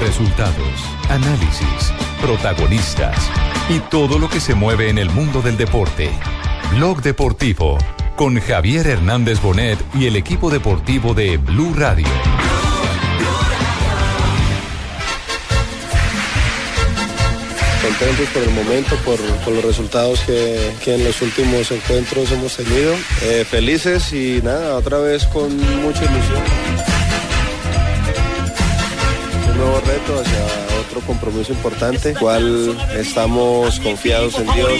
Resultados, análisis, protagonistas y todo lo que se mueve en el mundo del deporte. Blog Deportivo con Javier Hernández Bonet y el equipo deportivo de Blue Radio. contentos por el momento, por, los resultados que, que, en los últimos encuentros hemos tenido. Eh, felices y nada, otra vez con mucha ilusión. Un nuevo reto hacia otro compromiso importante, cual estamos confiados en Dios.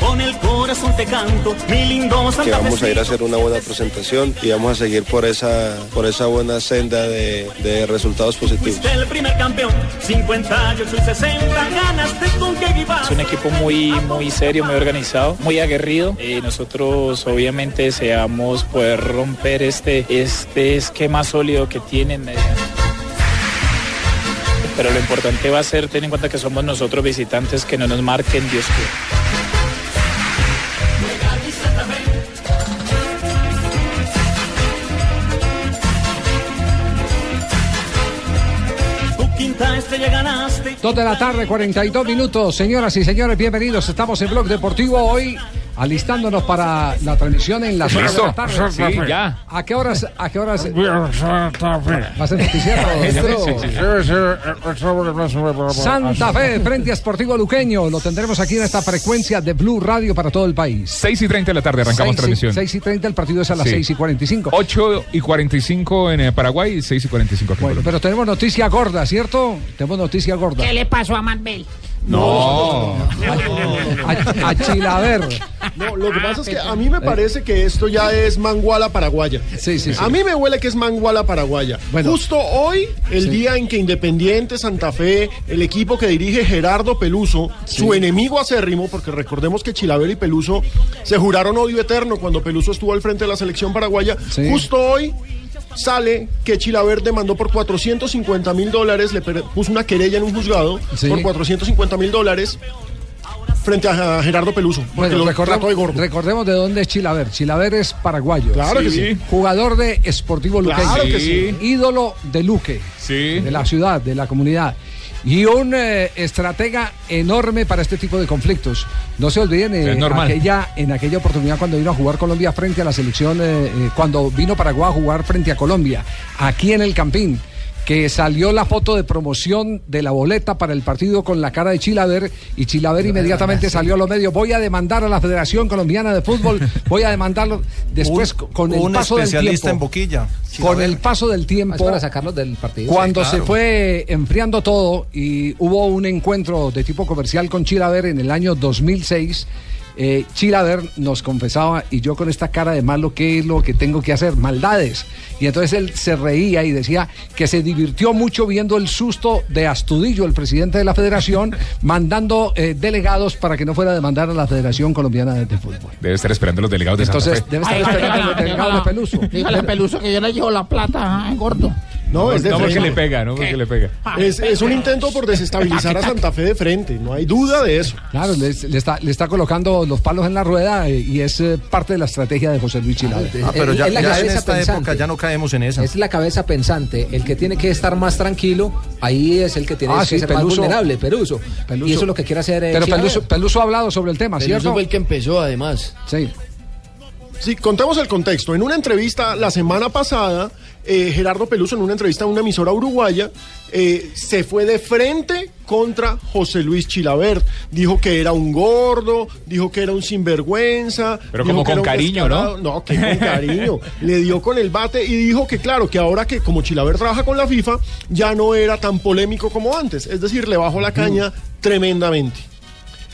Con el corazón te canto, mi lindo que vamos a ir a hacer una buena presentación y vamos a seguir por esa, por esa buena senda de, de resultados positivos. el primer campeón, 58 y 60 ganaste con Es un equipo muy, muy serio, muy organizado, muy aguerrido. Y nosotros obviamente deseamos poder romper este, este esquema sólido que tienen. Eh, pero lo importante va a ser tener en cuenta que somos nosotros visitantes que no nos marquen Dios quiera. Dos de la tarde, 42 minutos. Señoras y señores, bienvenidos. Estamos en Blog Deportivo hoy alistándonos para la transmisión en las horas de la tarde. Sí, ya. ¿A qué horas? ¿A qué horas? ¿Va a ser noticiero? Santa Fe, Frente a Sportivo Luqueño. Lo tendremos aquí en esta frecuencia de Blue Radio para todo el país. 6 y 30 de la tarde arrancamos 6 y, transmisión. 6 y 30, el partido es a las Sí. 6 y 45. 8 y 45 en eh, Paraguay y 6 y 45 aquí en Bueno, Colombia. pero tenemos noticia gorda, ¿cierto? Tenemos noticia gorda. ¿Qué le pasó a Marvel? No. A, a Chilaver. No, lo que pasa es que a mí me parece que esto ya es manguala paraguaya. Sí, sí, sí. A mí me huele que es manguala paraguaya. Bueno. Justo hoy, el Sí. día en que Independiente Santa Fe, el equipo que dirige Gerardo Peluso, su enemigo acérrimo, porque recordemos que Chilaver y Peluso se juraron odio eterno cuando Peluso estuvo al frente de la selección paraguaya. Sí. Justo hoy sale que Chilaver demandó por 450 mil dólares, le puso una querella en un juzgado Sí. por 450 mil dólares frente a Gerardo Peluso. Porque Bueno, lo recordemos, de gordo. recordemos de dónde es Chilaver. Chilaver es paraguayo. Claro que Sí. sí. Jugador de Sportivo Luqueño. Claro que sí. Ídolo de Luque. Sí. De la ciudad, de la comunidad. Y un eh, estratega enorme para este tipo de conflictos. No se olviden eh, normal. aquella, en aquella oportunidad cuando vino a jugar Colombia frente a la selección, eh, eh, cuando vino Paraguay a jugar frente a Colombia, aquí en el Campín, que salió la foto de promoción de la boleta para el partido con la cara de Chilaver y Chilaver inmediatamente salió a los medios. Voy a demandar a la Federación Colombiana de Fútbol, voy a demandarlo después Un- con el un paso del especialista tiempo. en boquilla. Con el paso del tiempo. para sacarlos del partido. Cuando Sí, se fue enfriando todo y hubo un encuentro de tipo comercial con Chilaver en el año 2006, eh, Chilaver nos confesaba, y yo con esta cara de malo, ¿qué es lo que tengo que hacer? Maldades. Y entonces él se reía y decía que se divirtió mucho viendo el susto de Astudillo, el presidente de la federación, mandando eh, delegados para que no fuera a demandar a la Federación Colombiana de, de Fútbol. Debe estar esperando los delegados de Entonces Santa Fe. debe estar Ay, esperando dígala, el delegado de. Peluso. Dígale a Peluso que yo le llevo la plata, ay, gordo. No, es de No porque le pega, no porque le pega. Es, es un intento por desestabilizar a Santa Fe de frente, no hay duda de eso. Claro, le, le está, le está colocando los palos en la rueda eh, y es eh, parte de la estrategia de José Luis Chilaver. Ah, pero Es ya, la ya en esta pensante. época ya no caemos en esa. Es la cabeza pensante. El que tiene que estar más tranquilo, ahí es el que tiene Ah, que sí, ser más Peluso. vulnerable, Peluso. Peluso. Y eso es lo que quiere hacer. eh, Pero. Peluso, Peluso ha hablado sobre el tema, ¿cierto? el que empezó, además. Sí. Sí, contemos el contexto. En una entrevista la semana pasada, eh, Gerardo Peluso, en una entrevista a una emisora uruguaya, eh, se fue de frente contra José Luis Chilabert. Dijo que era un gordo, dijo que era un sinvergüenza. Pero como con cariño, ¿no? No, que con cariño. Le dio con el bate y dijo que, claro, que ahora que como Chilabert trabaja con la FIFA, ya no era tan polémico como antes. Es decir, le bajó la caña tremendamente.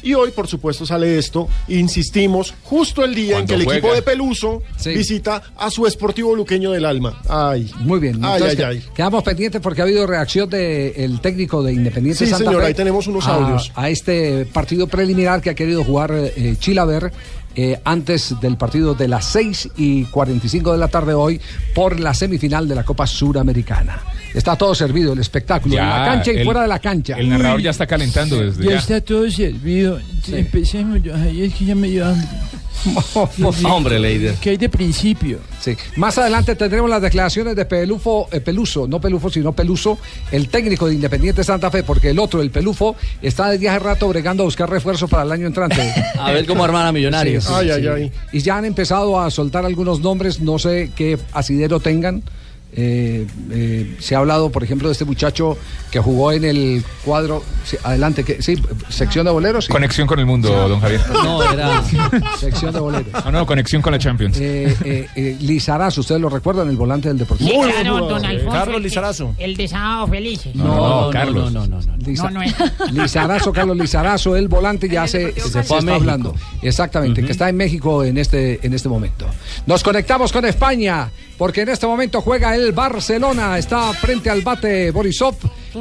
Y hoy, por supuesto, sale esto. Insistimos, justo el día en que el equipo de Peluso visita a su Esportivo Luqueño del Alma. Ay. Muy bien. Ay, entonces, ay, ay. Quedamos pendientes porque ha habido reacción del técnico de Independiente Sí, Santa señor, Fe ahí tenemos unos a- audios. A este partido preliminar que ha querido jugar eh, Chilaver eh, antes del partido de las 6 y 45 de la tarde hoy por la semifinal de la Copa Suramericana. Está todo servido, el espectáculo, en la cancha y el- fuera de la cancha. El narrador ya está calentando desde Ya ya. está todo servido. Empecemos. es que ya me dio hambre. Hombre, Leider. Que hay de principio. Sí. Más adelante tendremos las declaraciones de Pelufo, eh, Peluso, no Pelufo, sino Peluso, el técnico de Independiente Santa Fe, porque el otro, el Pelufo, está desde hace rato bregando a buscar refuerzo para el año entrante. A ver cómo armar a Millonarios. Sí, sí, Ay, sí. ay, ay. Y ya han empezado a soltar algunos nombres, no sé qué asidero tengan. Eh, eh, se ha hablado, por ejemplo, de este muchacho que jugó en el cuadro. sí, adelante, que, sí, sección de boleros. sí. Conexión con el mundo, don Javier. No, era sección de boleros. No, no, conexión con la Champions. Eh, eh, eh, Lizarazo, ustedes lo recuerdan, el volante del Deportivo. Sí, claro, don Alfonso. el- Lizarazo. El de Sábado Felices. No, Carlos. No, no, no. Liza- No, no es. Lizarazo, Carlos Lizarazo, el volante ya se, se, fue está México. hablando. Exactamente, que está en México en este, en este momento. Nos conectamos con España, porque en este momento juega el Barcelona. Está frente al bate Borisov,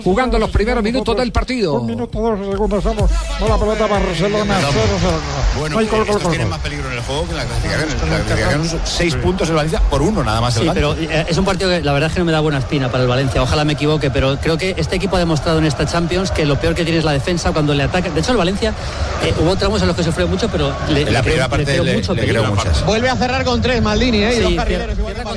jugando los primeros minutos del partido. Un minuto, dos segundos, vamos. Con la pelota Barcelona, 0-0. Bueno, No hay estos gol, tienen más peligro en el juego que en la clasificación. En la clasificación son seis puntos el Valencia por uno nada más el Sí, pero eh, es un partido que la verdad es que no me da buena espina para el Valencia. Ojalá me equivoque, pero creo que este equipo ha demostrado en esta Champions que lo peor que tiene es la defensa cuando le ataca. De hecho, el Valencia eh, hubo tramos en los que sufrió mucho, pero le, En la le primera creó- parte le mucho le creó muchas. Vuelve a cerrar con tres Maldini, ¿eh? Y Sí.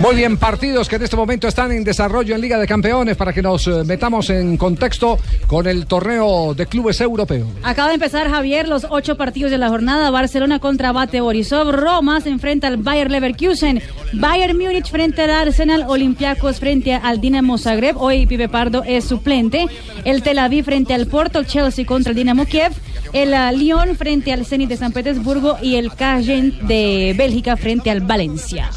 Muy bien, partidos que en este momento están en desarrollo en Liga de Campeones para que nos eh, metamos en contexto con el torneo de clubes europeos. Acaba de empezar Javier los ocho partidos de la jornada. Barcelona contra Bate Borisov. Roma se enfrenta al Bayer Leverkusen. Bayern Múnich frente al Arsenal. Olympiacos frente al Dinamo Zagreb. Hoy Pipe Pardo es suplente. El Tel Aviv frente al Porto. Chelsea contra el Dinamo Kiev. El ah, Lyon frente al Zenit de San Petersburgo. Y el Caen de Bélgica frente al Valencia.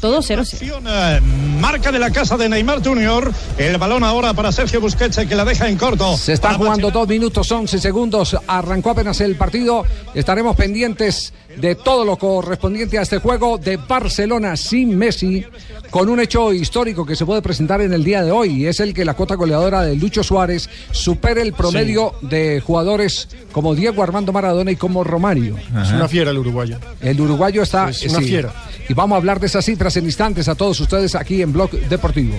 Todo 0-0. Eh, Marca de la casa de Neymar Junior. El balón ahora para Sergio Busquets que la deja en corto. Se están jugando dos minutos 11 segundos. Arrancó apenas el partido. Estaremos pendientes de todo lo correspondiente a este juego de Barcelona sin Messi, con un hecho histórico que se puede presentar en el día de hoy. Y es el que la cuota goleadora de Lucho Suárez supere el promedio de jugadores como Diego Armando Maradona y como Romario. Es una fiera el uruguayo. El uruguayo está. Es una fiera. Y vamos a hablar de esas cifras en instantes a todos ustedes aquí en Blog Deportivo.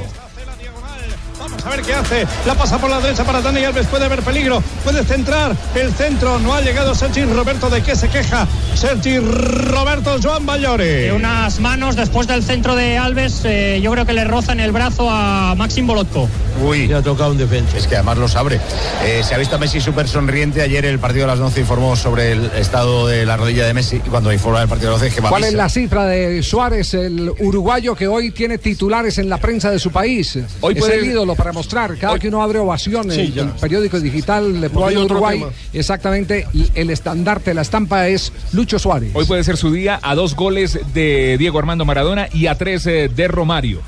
Vamos a ver qué hace. La pasa por la derecha para Dani Alves. Puede haber peligro. Puede centrar. El centro no ha llegado Sergi Roberto. ¿De qué se queja? Sergi Roberto Joan Bayori. De unas manos después del centro de Alves, eh, yo creo que le roza en el brazo a Maxim Bolotko. Uy, le ha tocado un defensa. Es que además lo sabe. Eh, se ha visto a Messi súper sonriente. Ayer el partido de las 11 informó sobre el estado de la rodilla de Messi. Y cuando informa del partido de las 11 que ¿Cuál es la cifra de Suárez, el uruguayo que hoy tiene titulares en la prensa de su país? Hoy es puede- para mostrar. Cada que uno abre ovación Sí, el periódico digital hay Deportivo otro Uruguay, tema. exactamente el estandarte, la estampa es Lucho Suárez. Hoy puede ser su día a dos goles de Diego Armando Maradona y a tres eh, de Romario.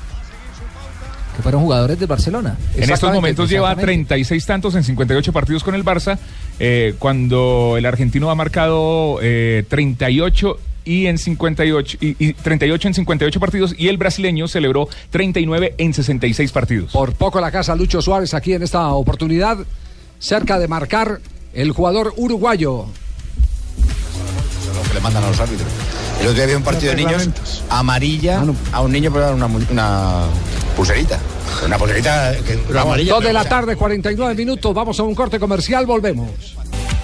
Que fueron jugadores del Barcelona. En estos momentos lleva 36 tantos en 58 partidos con el Barça, eh, cuando el argentino ha marcado eh, 38 y en 58 y, y 38 en 58 partidos y el brasileño celebró 39 en 66 partidos. Por poco la casa Lucho Suárez aquí en esta oportunidad, cerca de marcar el jugador uruguayo. lo que le mandan a los árbitros. El otro día había un partido de niños amarilla a un niño por dar una, una pulserita. Una pulserita que Dos de la tarde, 49 minutos. Vamos a un corte comercial, volvemos.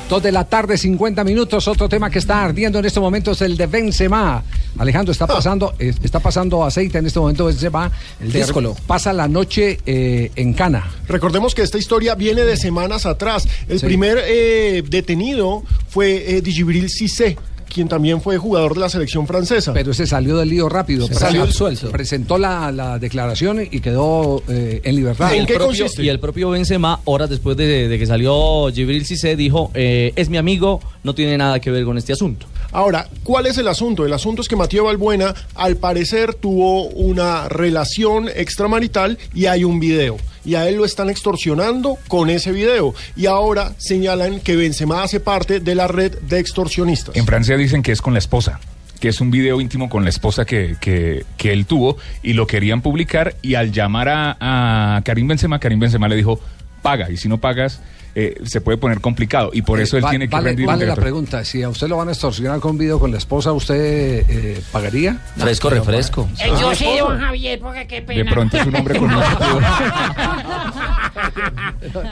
Dos de la tarde, 50 minutos. Otro tema que está ardiendo en este momento es el de Benzema. Alejandro, está pasando, eh, está pasando aceite en este momento Benzema. El díscolo. Pasa la noche eh, en Cana. Recordemos que esta historia viene de semanas atrás. El Sí. primer eh, detenido fue eh, Djibril Cissé, quien también fue jugador de la selección francesa. Pero se salió del lío rápido. Se salió absuelto. Presentó la, la declaración y quedó eh, en libertad. Y el propio- Y el propio Benzema, horas después de, de que salió Gibril Cissé, dijo, eh, es mi amigo, no tiene nada que ver con este asunto. Ahora, ¿cuál es el asunto? El asunto es que Mateo Balbuena, al parecer, tuvo una relación extramarital y hay un video. Y a él lo están extorsionando con ese video. Y ahora señalan que Benzema hace parte de la red de extorsionistas. En Francia dicen que es con la esposa, que es un video íntimo con la esposa que, que, que él tuvo y lo querían publicar y al llamar a, a Karim Benzema, Karim Benzema le dijo, paga y si no pagas eh, se puede poner complicado y por eso él Va- tiene que vale, rendir vale la pregunta, si a usted lo van a extorsionar con un video con la esposa, ¿usted eh, pagaría? Fresco, refresco. Eh, yo sí, don Javier, porque qué pena. De pronto es un hombre con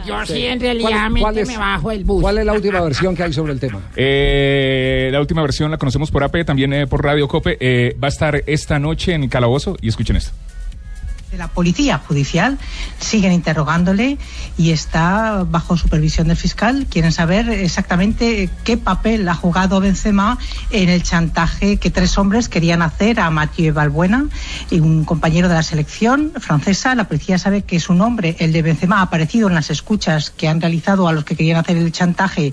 Yo sí, en realidad me bajo el bus. ¿Cuál es la última versión que hay sobre el tema? Eh, la última versión la conocemos por AP, también eh, por Radio Cope. Eh, va a estar esta noche en Calabozo y escuchen esto. De la policía judicial siguen interrogándole y está bajo supervisión del fiscal. Quieren saber exactamente qué papel ha jugado Benzema en el chantaje que tres hombres querían hacer a Mathieu Balbuena, un compañero de la selección francesa. La policía sabe que su nombre, el de Benzema, ha aparecido en las escuchas que han realizado a los que querían hacer el chantaje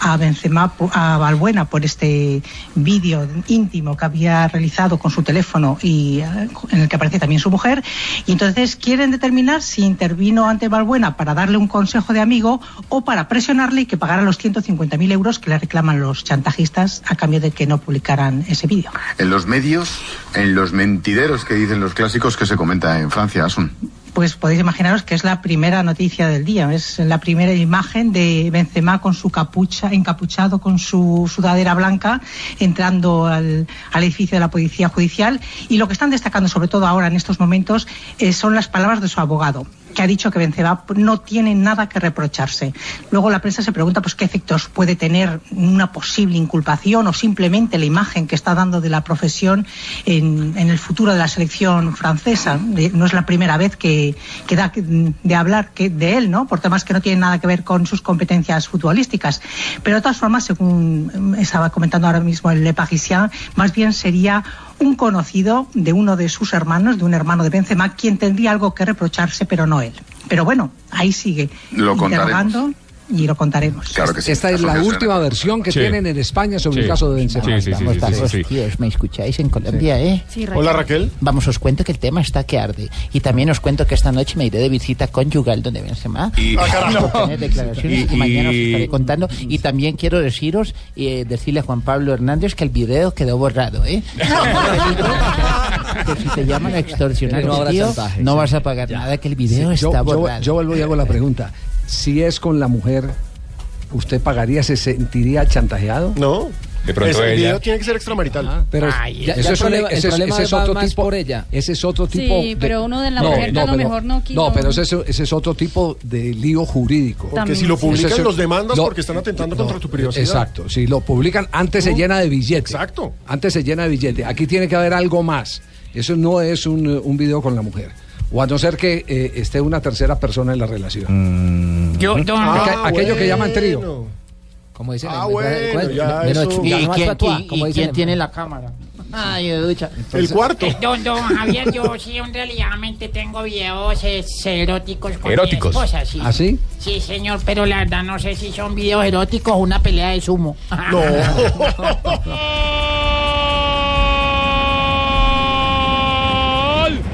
a Benzema, a Balbuena por este vídeo íntimo que había realizado con su teléfono y eh, en el que aparece también su mujer. Entonces quieren determinar si intervino ante Balbuena para darle un consejo de amigo o para presionarle y que pagara los 150.000 euros que le reclaman los chantajistas a cambio de que no publicaran ese vídeo. En los medios, en los mentideros que dicen los clásicos que se comenta en Francia, Asun. Pues podéis imaginaros que es la primera noticia del día, es la primera imagen de Benzema con su capucha, encapuchado con su sudadera blanca, entrando al, edificio de la Policía Judicial. Y lo que están destacando, sobre todo ahora en estos momentos, eh, son las palabras de su abogado que ha dicho que Benzema no tiene nada que reprocharse. Luego la prensa se pregunta pues qué efectos puede tener una posible inculpación o simplemente la imagen que está dando de la profesión en, el futuro de la selección francesa. Eh, No es la primera vez que, que da de hablar de él, ¿no? Por temas que no tienen nada que ver con sus competencias futbolísticas. Pero de todas formas, según estaba comentando ahora mismo el Le Parisien, más bien sería un conocido de uno de sus hermanos, de un hermano de Benzema, quien tendría algo que reprocharse, pero no él. Pero bueno, ahí sigue Lo contaremos. Y lo contaremos. Claro que sí. Esta es la última versión que Sí. tienen en España sobre el Sí. caso de Benzema. Sí, sí, sí, Vamos, sí, dale. sí, sí. Tíos, ¿me escucháis en Colombia, eh? Sí, Raquel. Hola, Raquel. Vamos, os cuento que el tema está que arde. Y también os cuento que esta noche me iré de visita conyugal donde Benzema. Y- Ah, tener declaraciones Y- y, mañana os estaré contando. Y también quiero deciros, eh, decirle a Juan Pablo Hernández que el video quedó borrado, ¿eh? que si te llaman a extorsionar, no tío, no vas a pagar nada, que el video Sí, yo, está yo- borrado. yo vuelvo y hago la pregunta. Si es con la mujer, ¿usted pagaría, se sentiría chantajeado? No. De el video tiene que ser extramarital. Pero Ay, ya- eso ya el es, el ese es- ese otro tipo por ella. Ese es otro Sí, tipo. pero uno de la mujer a lo mejor no quiso- No, pero ese, es- ese es otro tipo de lío jurídico. Porque si lo publican, es- los demandas porque están atentando contra tu privacidad. Exacto. Si lo publican, antes se No. llena de billete. Exacto. Antes se llena de billete. Aquí tiene que haber algo más. Eso no es un, un video con la mujer. O a no ser que eh, esté una tercera persona en la relación. Yo- yo- Aque- Ah, aquello que llaman trío. bueno. Como dicen Ah, en- bueno, ¿cuál? ya Menos eso- chu- ¿Y quién, patua, y- como y dicen quién en- tiene la cámara? Ay, de ducha. El cuarto. Eh, Don, don Javier, yo sí, en realidad tengo videos eróticos con Eróticos. mi esposa, sí. ¿Ah, sí? Sí, señor, pero la verdad no sé si son videos eróticos o una pelea de sumo. No.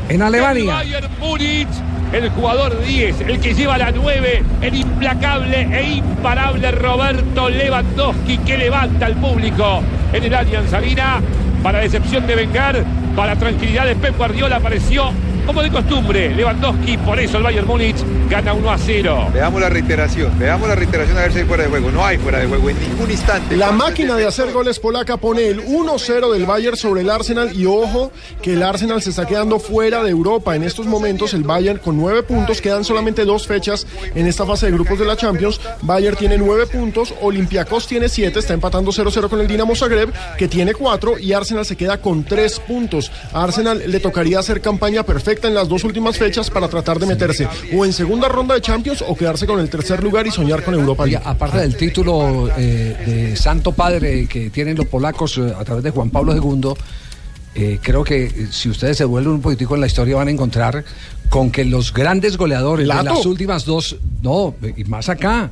En Alemania. Bayern Múnich, el jugador 10, el que lleva la 9, el implacable e imparable Roberto Lewandowski que levanta al público en el Allianz Arena. Para decepción de Vengar, para tranquilidad de Pep Guardiola apareció como de costumbre Lewandowski, por eso el Bayern Múnich gana 1 a 0. Veamos la reiteración, veamos la reiteración a ver si hay fuera de juego. No hay fuera de juego en ningún instante. La máquina el de hacer goles polaca pone el 1-0 del Bayern sobre el Arsenal y ojo que el Arsenal se está quedando fuera de Europa. En estos momentos el Bayern con nueve puntos, quedan solamente dos fechas en esta fase de grupos de la Champions. Bayern tiene nueve puntos, Olympiacos tiene siete, está empatando 0-0 con el Dinamo Zagreb que tiene cuatro y Arsenal se queda con tres puntos. A Arsenal le tocaría hacer campaña perfecta en las dos últimas fechas para tratar de meterse o en segunda ronda de Champions o quedarse con el tercer lugar y soñar con Europa aparte del título eh, de Santo Padre que tienen los polacos eh, a través de Juan Pablo II, eh, creo que si ustedes se vuelven un poquitico en la historia van a encontrar con que los grandes goleadores de Lato. las últimas dos, no, y más acá,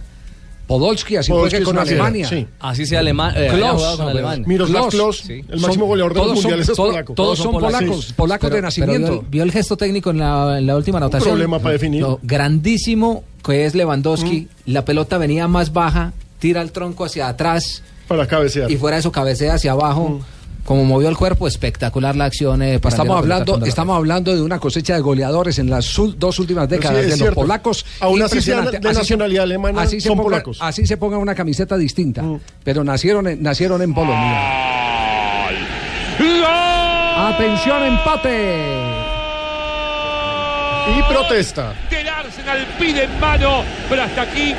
Podolski, así fue Podolski con Alemania. sí. Así sea alemán. eh, jugado con no, alemán. Miroslav Klose, el máximo goleador de los todos son- mundiales es todo- polaco. Todos son polacos, polacos de nacimiento. vio, vio el gesto técnico en la, en la última anotación. problema para definir. No, grandísimo que es Lewandowski. La pelota venía más baja, tira el tronco hacia atrás. Para cabecear. Y fuera de su cabecea hacia abajo. Como movió el cuerpo, espectacular la acción. eh, para Estamos hablando, estamos hablando de una cosecha de goleadores en las dos últimas sí, décadas de los polacos. Aún así Impresionante. de Así se- nacionalidad alemana, así se son ponga- polacos. Así se ponga una camiseta distinta, pero nacieron en, nacieron en Polonia. Atención, empate. Y protesta. Del Arsenal pide en mano, pero hasta aquí.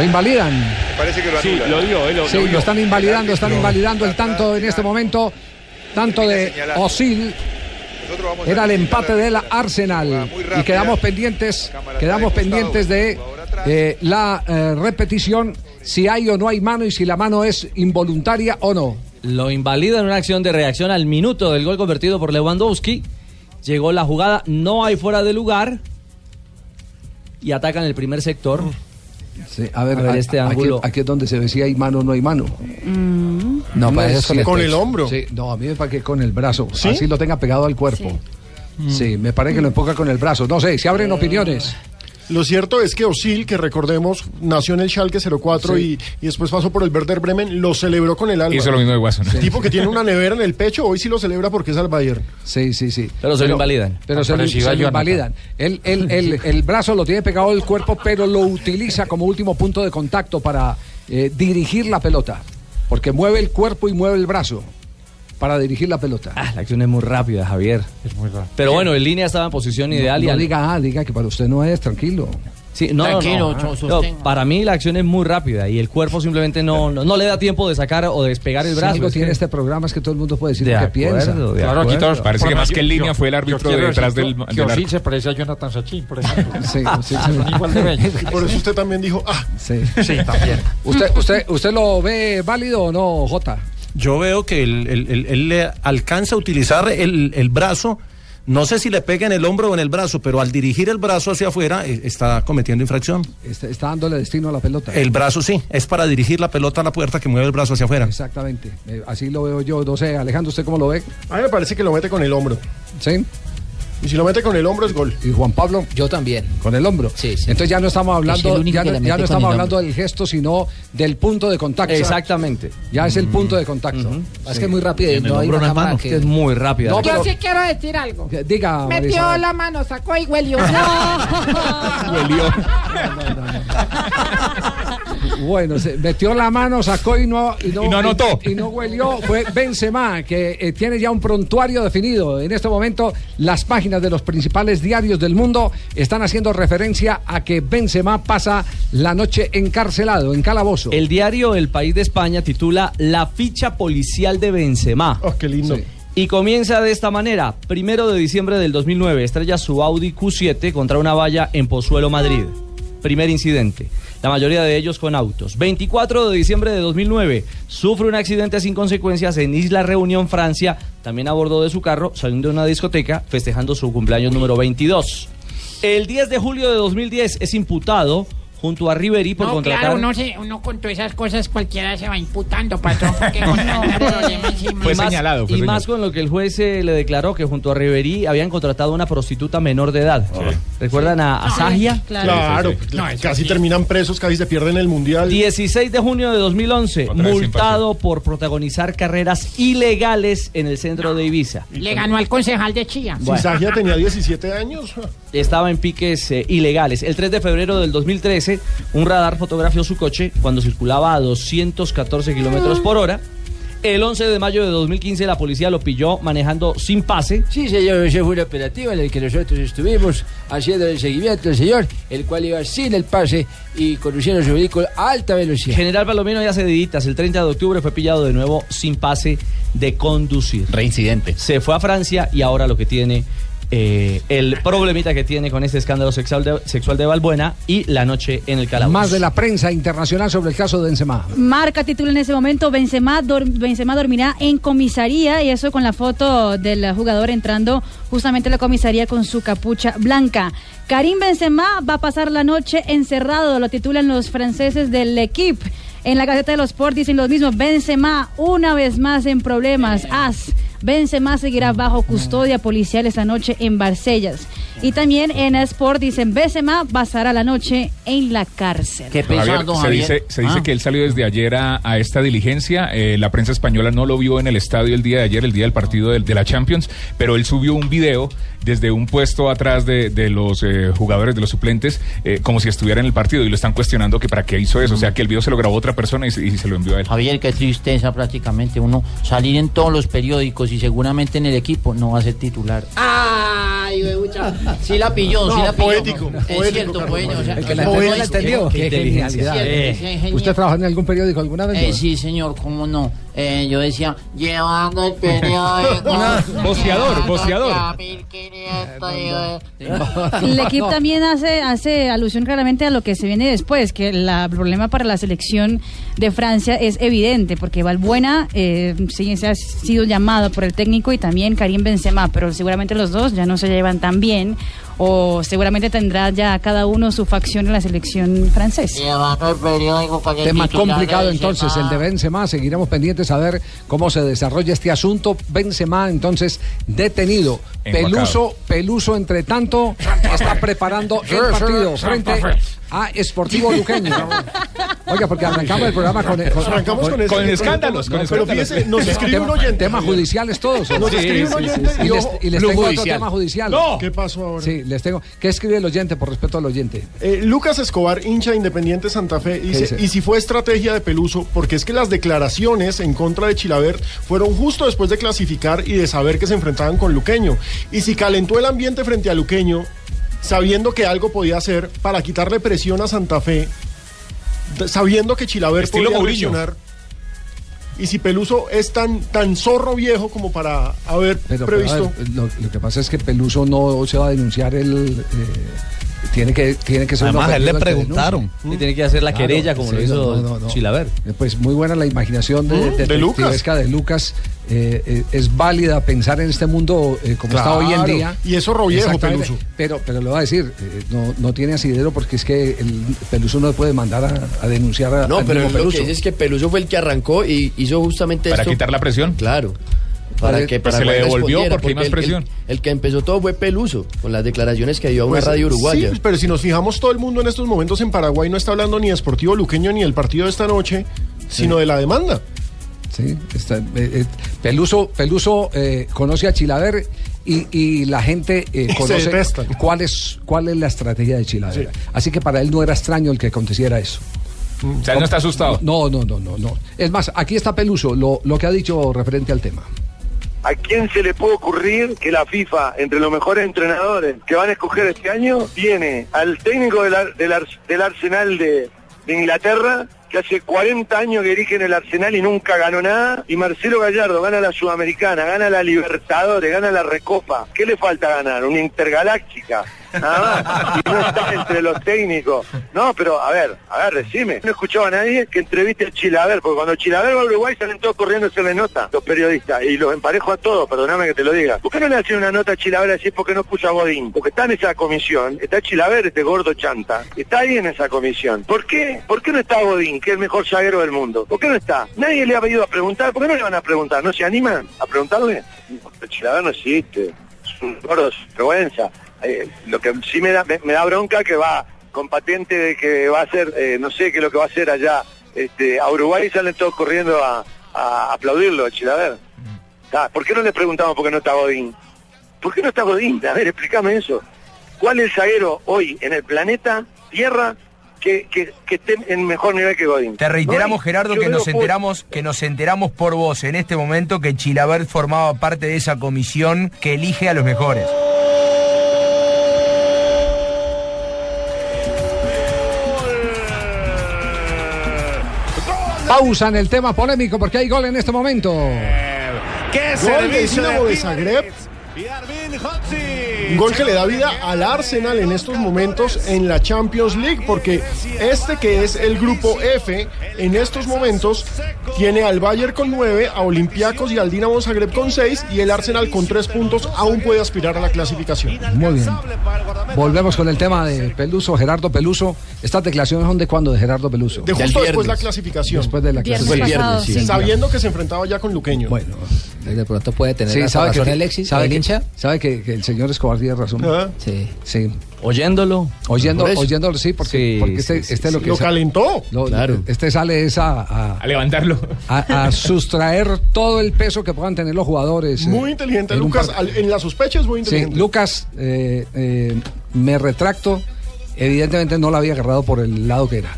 Lo invalidan. Parece que lo Sí, lo dio, eh, lo, Sí, lo lo vio. están invalidando, están invalidando el tanto en este momento. Tanto de. Osil. Era el empate del Arsenal. Y quedamos pendientes, quedamos pendientes de eh, la eh, repetición, si hay o no hay mano y si la mano es involuntaria o no. Lo invalida en una acción de reacción al minuto del gol convertido por Lewandowski. Llegó la jugada, no hay fuera de lugar. Y atacan el primer sector. Sí, a ver, A ver, a- este aquí- ángulo. Aquí, es donde se ve si hay mano o no hay mano. No, parece es con el Con el hombro. Sí, no, a mí me parece que con el brazo. ¿Sí? Así lo tenga pegado al cuerpo. Sí, me parece que lo empuja con el brazo. No sé, se abren opiniones. Lo cierto es que Osil, que recordemos, nació en el Schalke 04 Sí. y, y después pasó por el Werder Bremen, lo celebró con el alma. Hizo lo mismo de Watson. El tipo que tiene una nevera en el pecho, hoy sí lo celebra porque es al Bayern. Sí, sí, sí. Pero se lo invalidan. Pero se, lo- Parecido se lo invalidan. Él, él- él- el brazo lo tiene pegado al cuerpo, pero lo utiliza como último punto de contacto para eh, dirigir la pelota. Porque mueve el cuerpo y mueve el brazo para dirigir la pelota. Ah, la acción es muy rápida, Javier. Es muy raro. Pero bueno, en línea estaba en posición ideal. y no al- diga, ah, diga que para usted no es, tranquilo. Sí, no, no, Tranquilo, no. yo No, sostengo. para mí la acción es muy rápida y el cuerpo simplemente no, no, no le da tiempo de sacar o de despegar el brazo. Es tiene que- este programa es que todo el mundo puede decir De lo que acuerdo, piensa. de Claro, aquí todos parece que más que en línea yo- fue el árbitro detrás del, que del se parece a Jonathan Sachin, por ejemplo. Sí, sí, sí. Son igual de. Y por eso usted también dijo, ah, Sí. Sí, también. ¿Usted, usted, ¿Usted lo ve válido o no, Jota? Yo veo que él, él- él- él le alcanza a utilizar el, el brazo. No sé si le pega en el hombro o en el brazo, pero al dirigir el brazo hacia afuera eh, está cometiendo infracción. Está, está dándole destino a la pelota. El brazo sí, es para dirigir la pelota a la puerta que mueve el brazo hacia afuera. Exactamente. Eh, así lo veo yo. No sé, Alejandro, ¿usted cómo lo ve? a mí me parece que lo mete con el hombro. ¿Sí? Y si lo mete con el hombro es gol. ¿Y Juan Pablo? Yo también. Con el hombro. Sí, sí. Entonces ya no estamos Es hablando, ya no, ya no estamos hablando del gesto, sino del punto de contacto. Exactamente. Ya es el punto de contacto. Es que es muy rápido y no hay una Que que... es muy rápida. No, Yo sí quiero decir algo. Diga, Metió la mano, sacó y huelió. Bueno, se metió la mano, sacó y no, y no, Y no anotó. Y, no huelió. Fue Benzema, que eh, tiene ya un prontuario definido. En este momento, las páginas de los principales diarios del mundo están haciendo referencia a que Benzema pasa la noche encarcelado, en calabozo. El diario El País de España titula La ficha policial de Benzema. Oh, qué lindo. Sí. Y comienza de esta manera. Primero de diciembre del 2009, estrella su Audi Q7 contra una valla en Pozuelo, Madrid. Primer incidente. La mayoría de ellos con autos. 24 de diciembre de 2009, sufre un accidente sin consecuencias en Isla Reunión, Francia, también a bordo de su carro, saliendo de una discoteca, festejando su cumpleaños número 22. El 10 de julio de 2010 es imputado junto a Ribery por No, contratar... claro, uno, se, uno con todas esas cosas cualquiera se va imputando, patrón, porque encima. Fue y más, señalado, fue y más con lo que el juez eh, le declaró que junto a Riverí habían contratado a una prostituta menor de edad. ¿Recuerdan a, a Sagia? Claro, No, eso casi terminan presos, casi se pierden el mundial. 16 de junio de 2011, Otra multado por protagonizar carreras ilegales en el centro de Ibiza. Le ganó al concejal de Chía. Si Sagia tenía 17 años. Estaba en piques eh, ilegales. El 3 de febrero del 2013, un radar fotografió su coche cuando circulaba a 214 kilómetros por hora. El 11 de mayo de 2015, la policía lo pilló manejando sin pase. Sí, señor, ese fue un operativo en el que nosotros estuvimos haciendo el seguimiento del señor, el cual iba sin el pase y conduciendo su vehículo a alta velocidad. General Palomino ya se deditas. El 30 de octubre fue pillado de nuevo sin pase de conducir. Reincidente. Se fue a Francia y ahora lo que tiene eh, el problemita que tiene con este escándalo sexual de, sexual de Balbuena y la noche en el calabozo. Más de la prensa internacional sobre el caso de Benzema. Marca título en ese momento, Benzema, dor- Benzema dormirá en comisaría y eso con la foto del jugador entrando justamente a la comisaría con su capucha blanca. Karim Benzema va a pasar la noche encerrado, lo titulan los franceses del equipo. En la Gaceta de los Sport dicen los mismos, Benzema una vez más en problemas, as. Benzema seguirá bajo custodia policial esta noche en Barcellas. Y también en Sport dicen, Benzema pasará la noche en la cárcel. Javier, se dice, se dice Ah. que él salió desde ayer a, a esta diligencia. Eh, la prensa española no lo vio en el estadio el día de ayer, el día del partido de, de la Champions, pero él subió un video desde un puesto atrás de, de los eh, jugadores, de los suplentes, eh, como si estuviera en el partido y lo están cuestionando que para qué hizo eso. O sea, que el video se lo grabó otra persona y, se- y se lo envió a él. Javier, qué tristeza prácticamente uno salir en todos los periódicos y seguramente en el equipo no va a ser titular. Mucha- sí la pilló, No, sí la pilló. poético, Es poético, cierto, poético, o sea, El que la entendió, la esto- entendió. qué- cierto, Eh. ¿Usted trabajó en algún periódico alguna vez? Eh, sí, señor, cómo no. Eh, yo decía, llevando el periódico. Voceador, voceador. El equipo también hace, hace alusión claramente a lo que se viene después, que el problema para la selección de Francia es evidente, porque Valbuena eh, sí se ha sido llamado por el técnico y también Karim Benzema, pero seguramente los dos ya no se llevan tan bien o seguramente tendrá ya cada uno su facción en la selección francesa. Tema complicado entonces el de Benzema, seguiremos pendientes a ver cómo se desarrolla este asunto. Benzema entonces detenido. Peluso, Peluso entre tanto está preparando el partido frente a Sportivo Luqueño. Oiga, porque arrancamos el programa con, Arrancamos con ese- Con con el escándalos, con No, pero escándalos. fíjese, nos escribe un oyente. Temas judiciales todos. Nos escribe un oyente Y y les, y les tengo otro judicial. tema judicial. No. ¿Qué pasó ahora? Sí, les tengo. ¿Qué escribe el oyente por respeto al oyente? Eh, Lucas Escobar, hincha de Independiente Santa Fe, dice, dice? y si fue estrategia de Peluso, porque es que las declaraciones en contra de Chilaver fueron justo después de clasificar y de saber que se enfrentaban con Luqueño. Y si calentó el ambiente frente a Luqueño, sabiendo que algo podía hacer para quitarle presión a Santa Fe, sabiendo que Chilaver Estilo podía reaccionar. Y si Peluso es tan, tan zorro viejo como para haber Pero, pero, a previsto... ver, lo, lo que pasa es que Peluso no se va a denunciar el. eh, tiene que tiene que ser Además, a él le preguntaron. Y tiene que hacer la querella como lo hizo Chilaver. Eh, Pues muy buena la imaginación de, Mm, de Lucas. Eh, eh, es válida pensar en este mundo eh, como está hoy en Claro. día. Y es zorro viejo, Exactamente. Peluso. Pero, pero le voy a decir, eh, no, no tiene asidero porque es que el Peluso no le puede mandar a, a denunciar a No, pero lo Peluso. que dice es que Peluso fue el que arrancó y hizo justamente Para esto. quitar la presión. Claro. Para Pues que se le devolvió porque hay más el- presión. El, el que empezó todo fue Peluso, con las declaraciones que dio a una Pues, radio uruguaya. Sí, pero si nos fijamos, todo el mundo en estos momentos en Paraguay no está hablando ni de Sportivo Luqueño ni del partido de esta noche, sino de la demanda. Sí, está, eh, eh, Peluso, Peluso eh, conoce a Chilaver y, y la gente eh, conoce cuál es, cuál es la estrategia de Chilaver. Así que para él no era extraño el que aconteciera eso. O sea, él no está asustado. No, no, no, no, no. Es más, aquí está Peluso, lo, lo que ha dicho referente al tema. ¿A quién se le puede ocurrir que la FIFA, entre los mejores entrenadores que van a escoger este año, tiene al técnico del, del ar- del Arsenal de, Inglaterra, que hace 40 años que dirige en el Arsenal y nunca ganó nada, y Marcelo Gallardo gana la Sudamericana, gana la Libertadores, gana la Recopa. ¿Qué le falta ganar? Una Intergaláctica. Nada más. Y no está entre los técnicos. No, pero a ver, a ver, decime. No escuchaba a nadie que entreviste a Chilaver, porque cuando Chilaver va a Uruguay salen todos corriendo a hacerle nota, los periodistas, y los emparejo a todos, perdóname que te lo diga. ¿Por qué no le hacen una nota a Chilaver así porque no puso a Godín? Porque está en esa comisión, está Chilaver, este gordo chanta, está ahí en esa comisión. ¿Por qué? ¿Por qué no está Godín, que es el mejor zaguero del mundo? ¿Por qué no está? Nadie le ha pedido a preguntar, ¿por qué no le van a preguntar? ¿No se animan a preguntarle? Chilaver no existe, un gordo vergüenza. Eh, lo que sí me da, me, me da bronca que va con patente de que va a hacer, eh, no sé qué es lo que va a hacer allá este, a Uruguay y salen todos corriendo a, a aplaudirlo, a Chilaver. Ah, ¿Por qué no le preguntamos por qué no está Godín? ¿Por qué no está Godín? A ver, explícame eso. ¿Cuál es el zaguero hoy en el planeta Tierra que, que, que esté en mejor nivel que Godín? Te reiteramos, No. Gerardo, Yo que nos por- enteramos, que nos enteramos por vos en este momento que Chilaver formaba parte de esa comisión que elige a los mejores. Pausa en el tema polémico porque hay gol en este momento. ¡Qué servicio servicio de de Zagreb! Y Arvin Hotzi. Un gol que le da vida al Arsenal en estos momentos en la Champions League, porque este que es el grupo F, en estos momentos tiene al Bayern con 9, a Olympiacos y al Dinamo Zagreb con 6 y el Arsenal con 3 puntos aún puede aspirar a la clasificación. Muy bien. Volvemos con el tema de Peluso, Gerardo Peluso. ¿Estas declaraciones son de cuándo de Gerardo Peluso? De justo después de la clasificación. Después de la Viernes clasificación. pasado, sí. Sabiendo que se enfrentaba ya con Luqueño. Bueno. De pronto puede tener Sí, hasta sabe razón que, Alexis, sabe el que- hincha. sabe que, que el señor Escobar tiene razón. Ah. Sí. Sí. Oyéndolo. Eso. oyéndolo, sí, porque, Sí, porque este, sí, este sí. lo que Lo calentó. lo- Este sale es a, a, A levantarlo. a- a sustraer todo el peso que puedan tener los jugadores. eh, Muy inteligente, en un Lucas. par- en la sospecha es muy Sí, inteligente. Lucas, eh, eh, me retracto. Evidentemente no la había agarrado por el lado que era.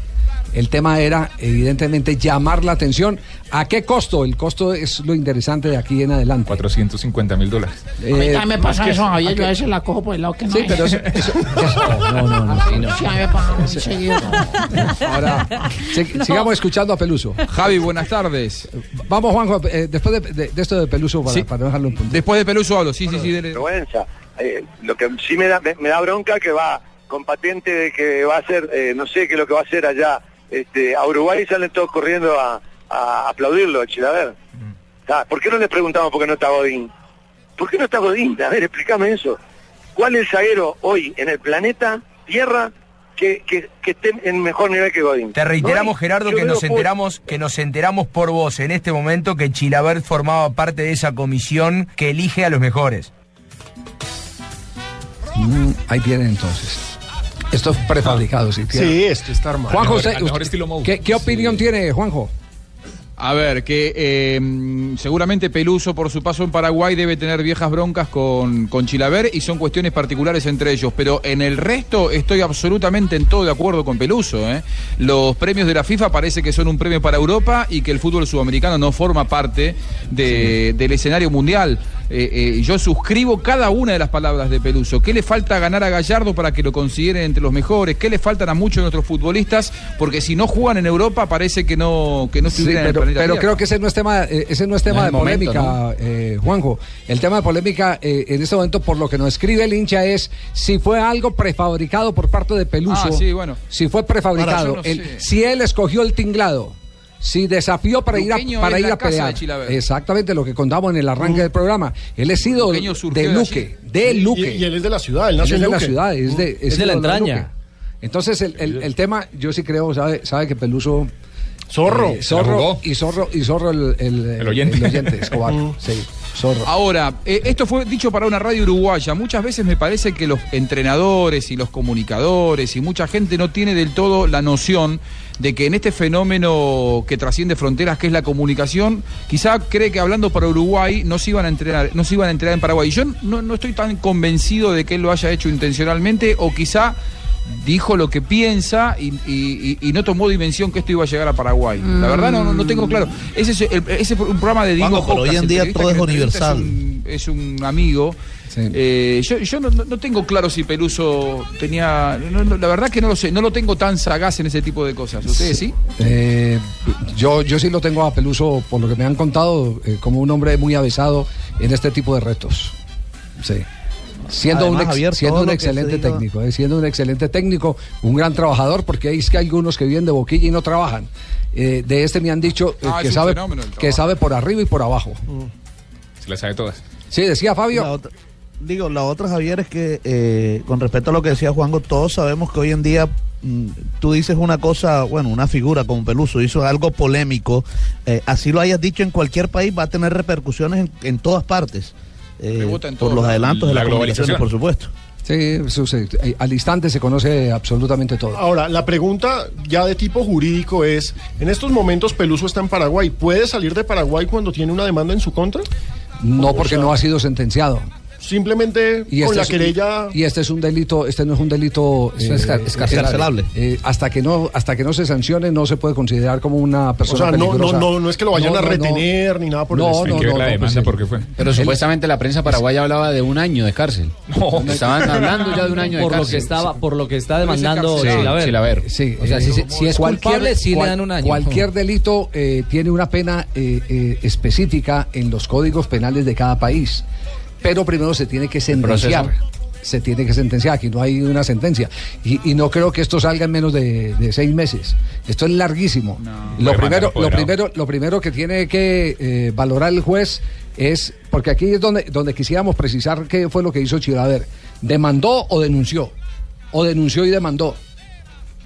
El tema era, evidentemente, llamar la atención. ¿A qué costo? El costo es lo interesante de aquí en adelante. 450 mil dólares. A mí también me pasa eso, Javier. ¿a Yo a veces la cojo por el lado que no Sí, es. pero eso- eso- no, no, no, sí, no. Sí, a mí me pasa muy seguido. Ahora, si- sigamos escuchando a Peluso. Javi, buenas tardes. Vamos, Juanjo, eh, después de, de- de esto de Peluso, para, Sí. para dejarlo en punto. Después de Peluso hablo, sí, sí, sí. vergüenza. Eh, lo que sí me da, me, me da bronca que va con patente de que va a hacer, eh, no sé qué es lo que va a hacer allá este, a Uruguay y salen todos corriendo a, a aplaudirlo, a Chilaver. Ah, ¿Por qué no le preguntamos por qué no está Godín? ¿Por qué no está Godín? A ver, explícame eso. ¿Cuál es el zaguero hoy en el planeta Tierra que, que, que esté en mejor nivel que Godín? Te reiteramos, No. Gerardo, Yo que nos enteramos, que nos enteramos por vos en este momento que Chilabert formaba parte de esa comisión que elige a los mejores. Mm, ahí tienen entonces. Esto es prefabricado, sí. tiene. Sí, esto está armado. Juanjo, usted- usted- estilo. ¿qué, qué opinión tiene, Juanjo? A ver, que eh, seguramente Peluso por su paso en Paraguay debe tener viejas broncas con, con Chilaver y son cuestiones particulares entre ellos, pero en el resto estoy absolutamente en todo de acuerdo con Peluso. ¿eh? Los premios de la FIFA parece que son un premio para Europa y que el fútbol sudamericano no forma parte de- del escenario mundial. Eh, eh, yo suscribo cada una de las palabras de Peluso. ¿Qué le falta ganar a Gallardo para que lo consideren entre los mejores? ¿Qué le faltan a muchos de nuestros futbolistas? Porque si no juegan en Europa parece que no, que no Sí, estuvieran en el pero, Tierra. creo que ese no es tema, eh, ese no es tema No de momento, polémica, eh, Juanjo. El tema de polémica eh, en este momento, por lo que nos escribe el hincha, es si fue algo prefabricado por parte de Peluso. Ah, sí, bueno. Si fue prefabricado. Ahora, yo no El- sé. si él escogió el tinglado. Si desafió para ir a, para es ir a pelear. Exactamente lo que contamos en el arranque del programa. Él es ídolo de de Luque. Y- De Luque. Y, él es de la ciudad, él Él nació es en de la ciudad, es de, Es de la entraña. Entonces, el, el- el tema, yo sí creo, sabe, sabe que Peluso. Zorro. eh, zorro y Zorro y Zorro el, el, El oyente. Escobar. sí, Zorro. Ahora, eh, esto fue dicho para una radio uruguaya. Muchas veces me parece que los entrenadores y los comunicadores y mucha gente no tiene del todo la noción de que en este fenómeno que trasciende fronteras, que es la comunicación, quizá cree que hablando para Uruguay no se iban a entrenar, no se iban a entrenar en Paraguay. Yo no, no estoy tan convencido de que él lo haya hecho intencionalmente o quizá dijo lo que piensa y, y- y- y no tomó dimensión que esto iba a llegar a Paraguay. La verdad no, no, no tengo claro. Ese es, el- ese es un programa de Diego pero hoy en día todo es universal. Es un, es un amigo. Eh, yo yo no, tengo claro si Peluso tenía... no, no, la verdad que no lo sé. No lo tengo tan sagaz en ese tipo de cosas. ¿Ustedes sí? Eh, yo, yo sí lo tengo a Peluso, por lo que me han contado, eh, como un hombre muy avesado en este tipo de retos. Sí. Siendo Además, un, ex- Javier, siendo un excelente técnico, eh, siendo un excelente técnico, un gran trabajador, porque hay, es que hay algunos que viven de boquilla y no trabajan. Eh, de este me han dicho eh, Ah, que, sabe, que sabe por arriba y por abajo. Se la sabe todas. Sí, decía Fabio. Digo, la otra, Javier, es que eh, con respecto a lo que decía Juanjo, todos sabemos que hoy en día mm, tú dices una cosa, bueno, una figura como Peluso hizo algo polémico, eh, así lo hayas dicho en cualquier país, va a tener repercusiones en, en todas partes. eh, en por los adelantos de La globalización. por supuesto. Sí, sucede. Al instante se conoce absolutamente todo. Ahora, la pregunta ya de tipo jurídico es, en estos momentos Peluso está en Paraguay, ¿puede salir de Paraguay cuando tiene una demanda en su contra? No O porque sea, no ha sido sentenciado. Simplemente Y con este, la es, querella... y este es un delito, este no es un delito car- escarcelable. eh, hasta que no, hasta que no se sancione, no se puede considerar como una O persona sea, no, no, peligrosa. no, no es que lo vayan No, a no, no. retener ni nada por el No, estilo. No, que ver no, la no, demanda pues, porque fue. Pero Él- supuestamente la prensa paraguaya hablaba de un año de cárcel. Estaban hablando ya de un año de Por lo cárcel. que estaba, por lo que está demandando Sí, Chilaver. Chilaver. Sí, O sea, si, se- si es culpable, sí le dan un año. Cualquier delito eh, tiene una pena eh, eh, específica en los códigos penales de cada país. Pero primero se tiene que sentenciar. proceso. se tiene que sentenciar. Aquí no hay una sentencia. Y, y no creo que esto salga en menos de, de seis meses. Esto es larguísimo. lo, primero, lo, primero, lo primero que tiene que eh, valorar el juez es, porque aquí es donde, donde quisiéramos precisar qué fue lo que hizo Chilaver. ¿Demandó o denunció? O denunció y demandó.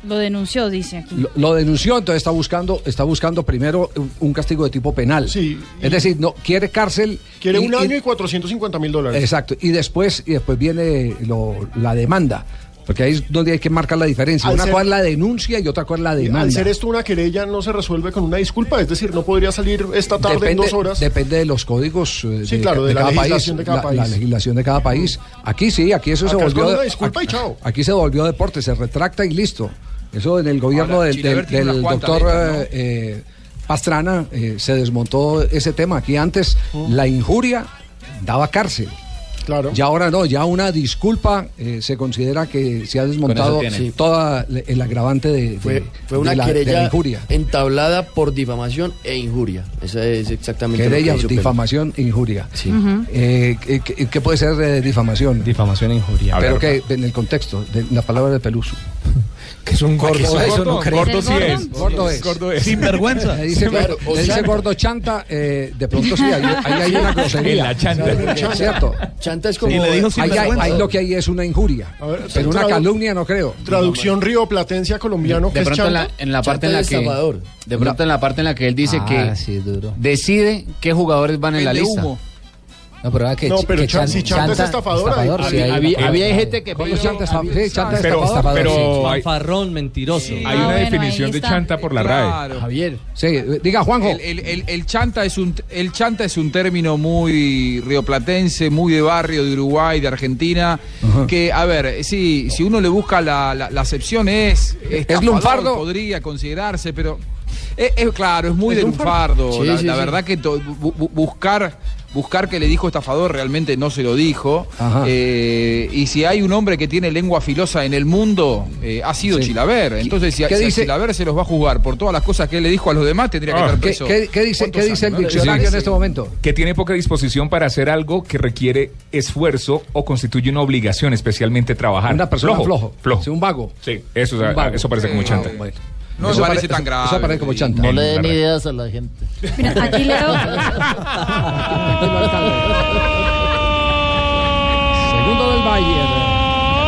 Lo denunció, dice aquí. Lo, lo denunció, entonces está buscando, está buscando primero un, castigo de tipo penal. Sí. Es decir, no quiere cárcel. Quiere y- un y- año y 450 mil dólares. Exacto. Y después, y después viene lo- la demanda. Porque ahí es donde hay que marcar la diferencia. Al una ser- cosa es la denuncia y otra cosa es la demanda. Al ser esto una querella no se resuelve con una disculpa, es decir, no podría salir esta tarde en Depende, dos horas. depende de los códigos eh, Sí, claro, de la cada legislación país, de cada la- La, país. legislación de cada país. Aquí sí, aquí eso se Acá volvió. con una de- disculpa y aquí- chao. Aquí se volvió deporte, se retracta y listo. Eso en el gobierno Ahora, del, doctor letras, ¿no? eh, eh, Pastrana eh, se desmontó ese tema. Aquí antes la injuria daba cárcel. Claro. Y ahora no, ya una disculpa eh, se considera que se ha desmontado toda el agravante de, de- Fue, fue de una la, de la querella injuria. entablada por difamación e injuria. Esa es exactamente lo Querella, que hizo Pérez. difamación e injuria. Sí. Eh, ¿qué, puede ser difamación? Difamación e injuria. Pero que en el contexto, de la palabra de Peluso. Que es un gordo. Eso, Eso no creo. gordo sí es. Gordo es. Gordo es. Sin vergüenza. Le dice, Claro, le o dice chanta. gordo chanta, eh, de pronto sí, ahí, ahí hay una grosería. En la chanta. ¿Cierto? Chanta es como. Sí, le dijo sin ahí, hay- ahí lo que hay es una injuria. ver, pero una calumnia no creo. Traducción río platencia colombiano, que de es pronto en la, chanta. en la parte en la Chanta que de pronto en la parte en la que él dice Ah, que sí, duro. decide qué jugadores van en la lista. humo. No, pero que, No, pero que Chan- si Chanta es estafador, sí, hay había, había gente que ¿Cómo pero- chanta esta- sí, chanta Pero- estafador? pero- Sí. Fanfarrón, mentiroso. Hay Ah, una bueno, definición de chanta por la RAE. Claro. Javier. Sí, eh, diga Juanjo. El, el- el- el chanta es un el chanta es un término muy rioplatense, muy de barrio de Uruguay, de Argentina, que a ver, sí, si uno le busca la, la, la acepción es estafador, lunfardo? podría considerarse, pero es, es claro, es muy ¿Es de lunfardo? lunfardo. Sí, la sí, la sí. verdad que to- bu- bu- buscar buscar que le dijo estafador realmente no se lo dijo. Eh, y si hay un hombre que tiene lengua filosa en el mundo, eh, ha sido Sí. Chilaver. Entonces, si, a- ¿Qué si a? Chilaver se los va a juzgar por todas las cosas que él le dijo a los demás, tendría que Ah. estar ¿Qué, preso. qué- qué dice, ¿Cuántos qué dice el años, diccionario Sí. en este momento? Que tiene poca disposición para hacer algo que requiere esfuerzo o constituye una obligación, especialmente trabajar. Una persona flojo. Flojo. Sí, un vago. Sí, eso, Un vago. eso parece como chanta. Bueno. No Eso me parece pare- tan eso- grave. Eso parece como chanta. No le den ideas a la gente. Mira, aquí leo. Segundo del Bayern.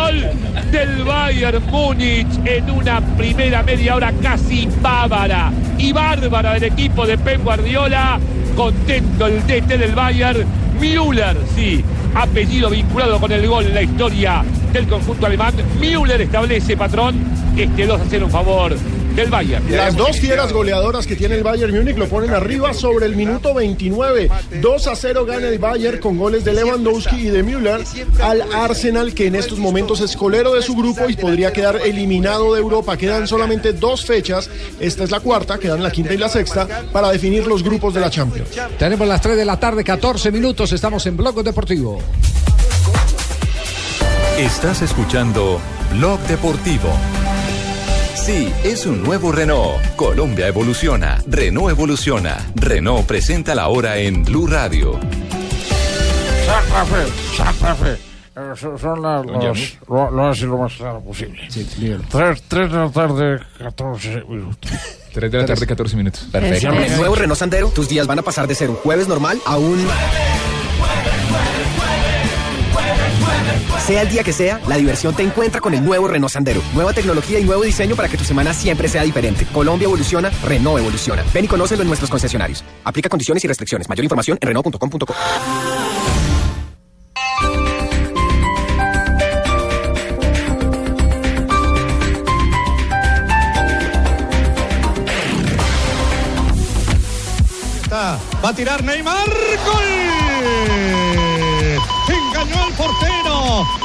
Gol del Bayern Múnich en una primera media hora casi bávara y bárbara del equipo de Pep Guardiola. Contento el DT del Bayern. Müller, sí, apellido vinculado con el gol en la historia del conjunto alemán. Müller establece, patrón, este 2 a 0 en favor del Bayern. Las dos fieras goleadoras que tiene el Bayern Múnich lo ponen arriba sobre el minuto 29. 2 a 0 gana el Bayern con goles de Lewandowski y de Müller al Arsenal que en estos momentos es colero de su grupo y podría quedar eliminado de Europa. Quedan solamente dos fechas, esta es la cuarta, quedan la quinta y la sexta para definir los grupos de la Champions. Tenemos las 3 de la tarde, 14 minutos. Estamos en Bloco Deportivo. Estás escuchando Blog Deportivo. Sí, es un nuevo Renault. Colombia evoluciona. Renault evoluciona. Renault presenta la hora en Blue Radio. Eh, son- las los, lo, lo así lo más claro posible. Tres, tres de la tarde, 14 minutos. 3 de la tarde, 14 minutos. Perfecto. Con el nuevo Renault Sandero, tus días van a pasar de ser un jueves normal a un... Sea el día que sea, la diversión te encuentra con el nuevo Renault Sandero. Nueva tecnología y nuevo diseño para que tu semana siempre sea diferente. Colombia evoluciona, Renault evoluciona. Ven y conócelo en nuestros concesionarios. Aplica condiciones y restricciones. Mayor información en Renault.com.co. Va a tirar Neymar.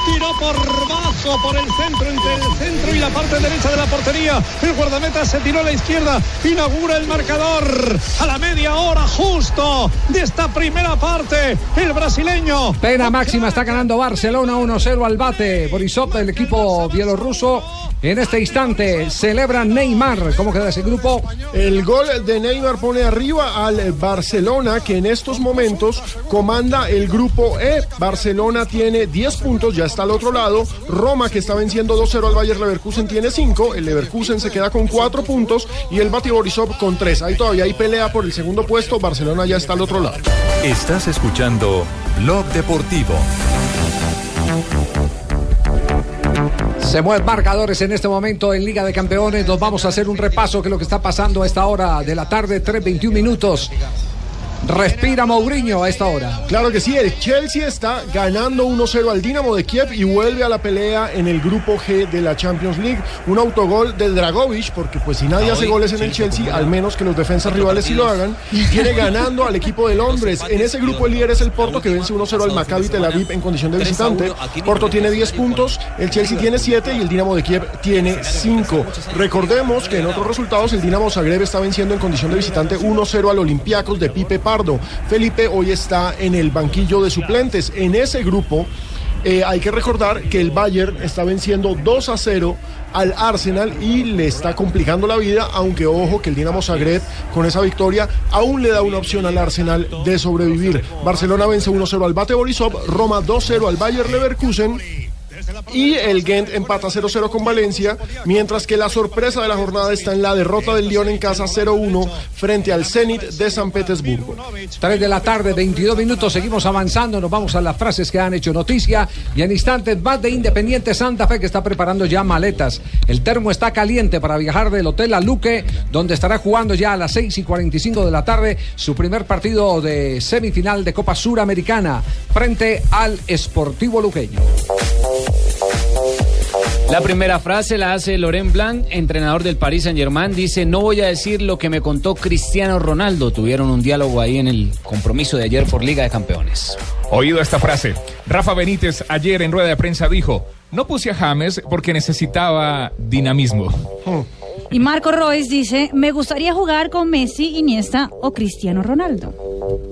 Tiró por bajo, por el centro, entre el centro y la parte derecha de la portería. El guardameta se tiró a la izquierda. Inaugura el marcador. A la media hora justo de esta primera parte. El brasileño. Pena máxima está ganando Barcelona 1-0 al bate. Borisov, el equipo bielorruso, En este instante celebra Neymar. ¿Cómo queda ese grupo? El gol de Neymar pone arriba al Barcelona, que en estos momentos comanda el grupo E. Barcelona tiene 10 puntos, ya está al otro lado. Roma, que está venciendo 2-0 al Bayer Leverkusen, tiene 5. El Leverkusen se queda con 4 puntos y el Bati Borisov con 3. Ahí todavía hay pelea por el segundo puesto. Barcelona ya está al otro lado. Estás escuchando Blog Deportivo. Se mueven marcadores en este momento en Liga de Campeones. Nos vamos a hacer un repaso de lo que está pasando a esta hora de la tarde, 3.21 minutos. Respira Mourinho a esta hora. Claro que sí, el Chelsea está ganando 1-0 al Dinamo de Kiev y vuelve a la pelea en el grupo G de la Champions League. Un autogol de Dragovic, porque pues si nadie hace goles en el Chelsea, al menos que los defensas rivales sí lo hagan, viene ganando al equipo de Londres. En ese grupo el líder es el Porto que vence 1-0 al Maccabi Tel Aviv en condición de visitante. Porto tiene 10 puntos, el Chelsea tiene 7 y el Dinamo de Kiev tiene 5. Recordemos que en otros resultados el Dinamo Zagreb está venciendo en condición de visitante 1-0 al Olympiacos de Pipe Felipe hoy está en el banquillo de suplentes. En ese grupo eh, hay que recordar que el Bayern está venciendo 2 a 0 al Arsenal y le está complicando la vida, aunque ojo que el Dinamo Zagreb con esa victoria aún le da una opción al Arsenal de sobrevivir. Barcelona vence 1-0 al Bate Borisov, Roma 2-0 al Bayer Leverkusen y el Gent empata 0-0 con Valencia, mientras que la sorpresa de la jornada está en la derrota del Lyon en casa 0-1 frente al Zenit de San Petersburgo. 3 de la tarde, 22 minutos, seguimos avanzando, nos vamos a las frases que han hecho noticia y en instantes más de Independiente Santa Fe que está preparando ya maletas. El termo está caliente para viajar del hotel a Luque, donde estará jugando ya a las 6 y 45 de la tarde su primer partido de semifinal de Copa Suramericana frente al Sportivo Luqueño. La primera frase la hace Laurent Blanc, entrenador del Paris Saint Germain. Dice, no voy a decir lo que me contó Cristiano Ronaldo. Tuvieron un diálogo ahí en el compromiso de ayer por Liga de Campeones. Oído esta frase. Rafa Benítez ayer en rueda de prensa dijo, no puse a James porque necesitaba dinamismo. Y Marco Royce dice, me gustaría jugar con Messi, Iniesta o Cristiano Ronaldo.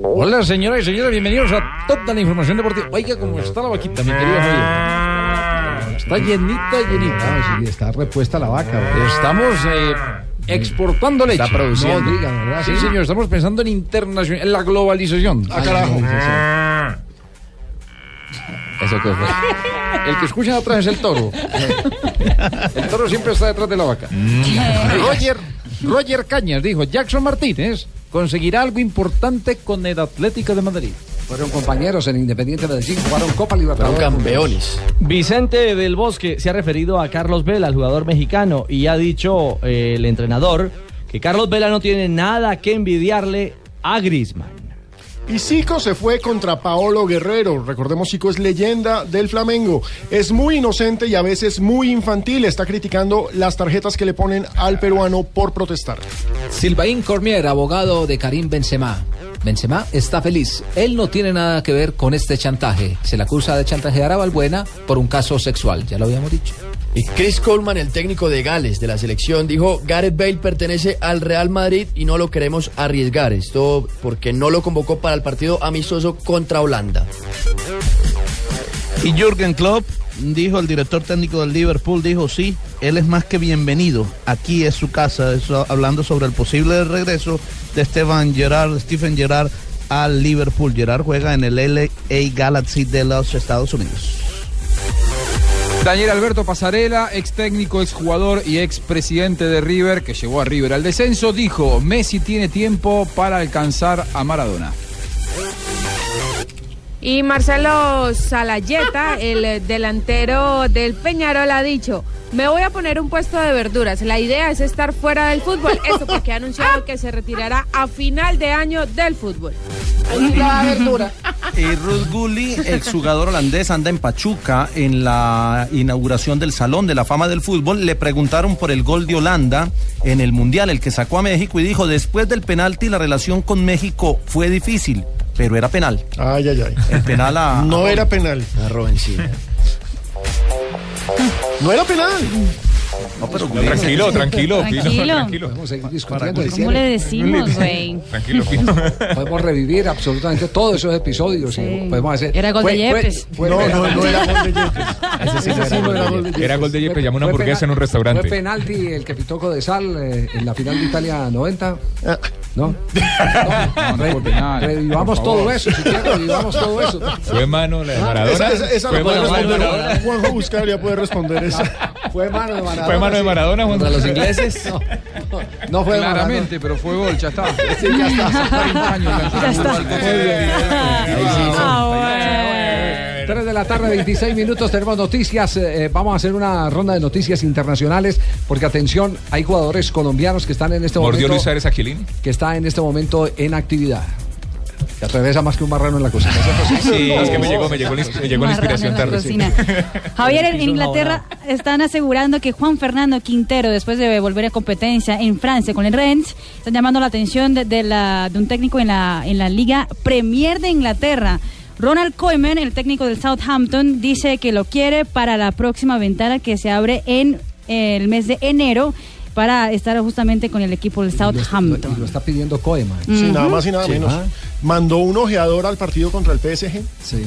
Hola, señoras y señores, bienvenidos a toda la información deportiva. Oiga, ¿cómo está la vaquita, mi querido Javier? Está llenita, llenita. Ah, sí, está repuesta la vaca. ¿verdad? Estamos eh, exportando leche. Está produciendo. No diga, ¿verdad? Sí, Sí. señor, estamos pensando en internacional, en la globalización. Ah, carajo. Eso que fue. El que escuchan atrás es el toro. El toro siempre está detrás de la vaca. Roger, Roger Cañas dijo, Jackson Martínez conseguirá algo importante con el Atlético de Madrid. Fueron compañeros en Independiente Medellín, jugaron Copa Libertadores. Vicente del Bosque se ha referido a Carlos Vela, el jugador mexicano, y ha dicho eh, el entrenador que Carlos Vela no tiene nada que envidiarle a Griezmann. Y Zico se fue contra Paolo Guerrero. Recordemos, Zico es leyenda del Flamengo. Es muy inocente y a veces muy infantil. Está criticando las tarjetas que le ponen al peruano por protestar. Silvaín Cormier, abogado de Karim Benzema. Benzema está feliz. Él no tiene nada que ver con este chantaje. Se le acusa de chantajear a Balbuena por un caso sexual. Ya lo habíamos dicho. Y Chris Coleman, el técnico de Gales de la selección, dijo, Gareth Bale pertenece al Real Madrid y no lo queremos arriesgar. Esto porque no lo convocó para el partido amistoso contra Holanda. Y Jürgen Klopp dijo, el director técnico del Liverpool, dijo, sí, él es más que bienvenido. Aquí es su casa, hablando sobre el posible regreso de Stephen Gerrard, Stephen Gerrard al Liverpool. Gerrard juega en el LA Galaxy de los Estados Unidos. Daniel Alberto Pasarela, ex técnico, ex jugador y ex presidente de River, que llevó a River al descenso, dijo, Messi tiene tiempo para alcanzar a Maradona. Y Marcelo Salayeta, el delantero del Peñarol, ha dicho, me voy a poner un puesto de verduras. La idea es estar fuera del fútbol. Eso porque ha anunciado que se retirará a final de año del fútbol. Y Ruth Gulli, exjugador holandés, anda en Pachuca en la inauguración del Salón de la Fama del Fútbol. Le preguntaron por el gol de Holanda en el Mundial, el que sacó a México, y dijo, después del penalti la relación con México fue difícil, pero era penal. Ay, ay, ay. El penal a... No era penal. A sí. No era penal. Tranquilo, tranquilo, Pino, Tranquilo. tranquilo. Podemos seguir discutiendo. ¿Cómo le decimos, güey? Tranquilo, Pino. Podemos revivir absolutamente todos esos episodios. y podemos hacer. Era gol de Yepes. fue- No, fue- no, no era gol de Yepes. Ese sí Ese sí no era gol de Yepes. Era gol de Yepes, llamó una hamburguesa en un restaurante. ¿Fue penalti el que pitó Codesal eh, en la final de Italia 90? Ah. ¿No? No, no fue penal. Revivamos todo eso, si quieren, revivamos todo eso. Fue mano la de Maradona. Esa, esa, esa Fue la puede responder. Maradona. Juanjo Buscalia puede responder esa. Fue mano de Maradona. Fue mano de. Maradona, Juan. Contra los ingleses. No, no fue Maradona. Claramente, pero fue gol, ya está. Sí, ya está. Hace 30 años que Ya está. Muy bien. Bueno. 3 de la tarde, 26 minutos, tenemos noticias. eh, vamos a hacer una ronda de noticias internacionales, porque atención, hay jugadores colombianos que están en este Mordió momento. Luis Ares Aquilini. que está en este momento en actividad. Que atraviesa más que un marrano en la cocina. Sí, es que me llegó, me llegó, la ins- me llegó la Marrano inspiración en la tarde. Javier, en Inglaterra están asegurando que Juan Fernando Quintero, después de volver a competencia en Francia con el Rennes, están llamando la atención de, de la, de un técnico en la, en la Liga Premier de Inglaterra. Ronald Koeman, el técnico del Southampton, dice que lo quiere para la próxima ventana que se abre en eh, el mes de enero para estar justamente con el equipo del Y Southampton. lo está pidiendo Koeman. Sí, nada más y nada Sí. menos. Ah, Mandó un ojeador al partido contra el PSG. sí.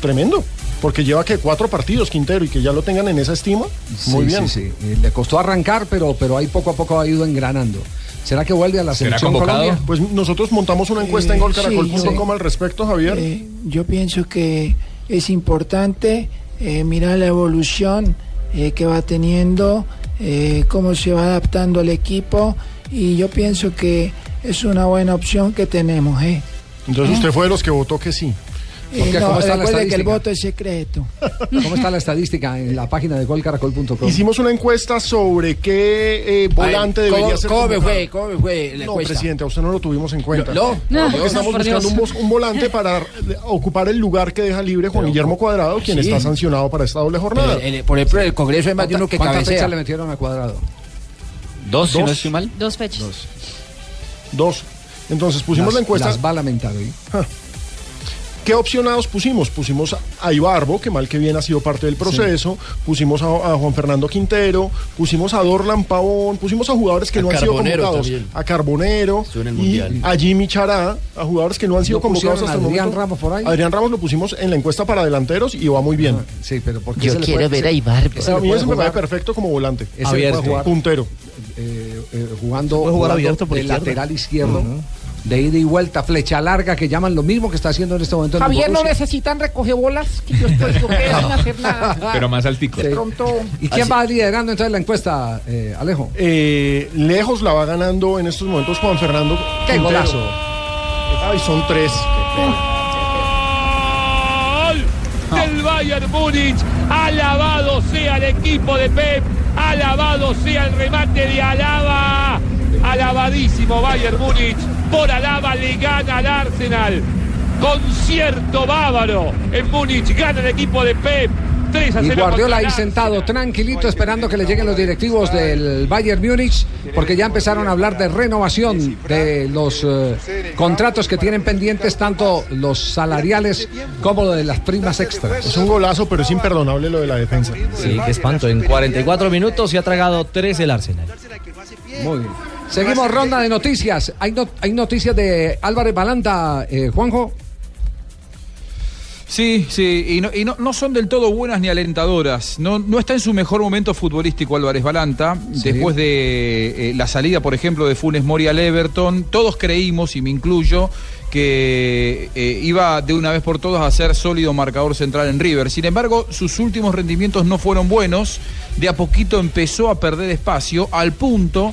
Tremendo. Porque lleva que cuatro partidos, Quintero, y que ya lo tengan en esa estima. Muy Sí, bien. sí, sí. Eh, Le costó arrancar, pero, pero ahí poco a poco ha ido engranando. ¿Será que vuelve a la ¿Será selección convocado? Colombia? Pues nosotros montamos una encuesta en Eh, golcaracol.com sí, al respecto, Javier. Eh, yo pienso que es importante eh, mirar la evolución eh, que va teniendo, eh, cómo se va adaptando al equipo y yo pienso que es una buena opción que tenemos. ¿eh? Entonces usted fue de los que votó que sí. Porque, no, ¿cómo está la recuerde que el voto es secreto. ¿Cómo está la estadística en la página de golcaracol.com? Hicimos una encuesta sobre qué eh, volante Ay, ¿cómo- debería ser. cómo fue? ¿Cómo me fue la No, encuesta? presidente, a usted no lo tuvimos en cuenta. No, no. No, estamos buscando un, vo- un volante para ocupar el lugar que deja libre Juan Guillermo Cuadrado, quien Sí. está sancionado para esta doble jornada. el- por ejemplo, en el Congreso hay más de uno que ¿Cuántas cabecea. fechas le metieron a Cuadrado? Dos, si Dos. no estoy mal. Dos fechas. Dos. Entonces pusimos Las- la encuesta. Las va a lamentar hoy. ¿Qué opcionados pusimos? Pusimos a Ibarbo, que mal que bien ha sido parte del proceso, pusimos a, a Juan Fernando Quintero, pusimos a Dorlan Pavón, pusimos a jugadores que A no han sido convocados, también. a Carbonero el y a Jimmy Chará, a jugadores que no han sido ¿No convocados hasta el a Adrián momento. Ramos por ahí? Adrián Ramos lo pusimos en la encuesta para delanteros y va muy bien. Sí, pero porque Yo quiero puede- ver a Ibarbo. ese a mí ese me parece perfecto como volante. Abierto. puede jugar Puntero. eh, eh, jugando, puede jugar jugando abierto por de izquierda. lateral izquierdo, de ida y vuelta, flecha larga, que llaman lo mismo que está haciendo en este momento el Javier, no necesitan recoger bolas, que yo estoy yo quedo sin hacer nada. Pero más altico. De pronto, ¿Y quién va liderando entonces la encuesta, eh, Alejo? Eh, lejos la va ganando en estos momentos Juan Fernando. ¡Qué Quintero. golazo! Ay, son tres. Gol del Bayern Múnich. Alabado sea el equipo de Pep. Alabado sea el remate de Alaba. Alabadísimo Bayern Múnich. Por Alaba le gana al Arsenal. Concierto bávaro. En Múnich gana el equipo de Pep. 3 a Y 0 Guardiola contra ahí sentado, tranquilito, esperando que le lleguen los directivos del Bayern Múnich, porque ya empezaron a hablar de renovación de los eh, contratos que tienen pendientes, tanto los salariales como lo de las primas extras. Es un golazo, pero es imperdonable lo de la defensa. Sí, qué espanto. En 44 minutos se ha tragado 3 el Arsenal. Muy bien. Seguimos ronda de noticias. Hay, no- hay noticias de Álvarez Balanta, eh, Juanjo. Sí, sí, y, no, y no, no son del todo buenas ni alentadoras. No, no está en su mejor momento futbolístico Álvarez Balanta. Sí. Después de eh, la salida, por ejemplo, de Funes Mori al Everton, todos creímos, y me incluyo, que eh, iba de una vez por todas a ser sólido marcador central en River. Sin embargo, sus últimos rendimientos no fueron buenos. De a poquito empezó a perder espacio, al punto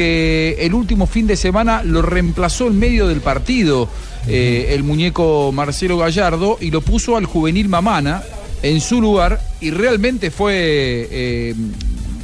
que el último fin de semana lo reemplazó en medio del partido eh, el muñeco Marcelo Gallardo y lo puso al juvenil Mamana en su lugar y realmente fue eh,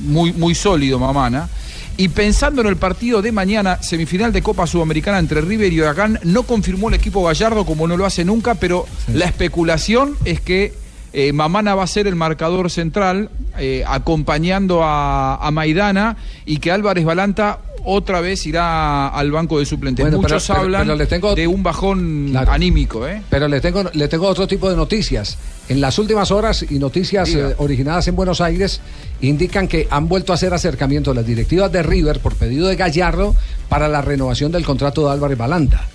muy, muy sólido Mamana. Y pensando en el partido de mañana, semifinal de Copa Sudamericana entre River y Huracán, no confirmó el equipo Gallardo como no lo hace nunca, pero la especulación es que eh, Mamana va a ser el marcador central, eh, acompañando a, a Maidana y que Álvarez Balanta otra vez irá al banco de suplentes. Bueno, pero- Muchos pero- hablan pero le tengo- de un bajón Claro. anímico, ¿eh? Pero le tengo, le tengo otro tipo de noticias. En las últimas horas y noticias eh, originadas en Buenos Aires indican que han vuelto a hacer acercamiento las directivas de River por pedido de Gallardo para la renovación del contrato de Álvarez Balanta.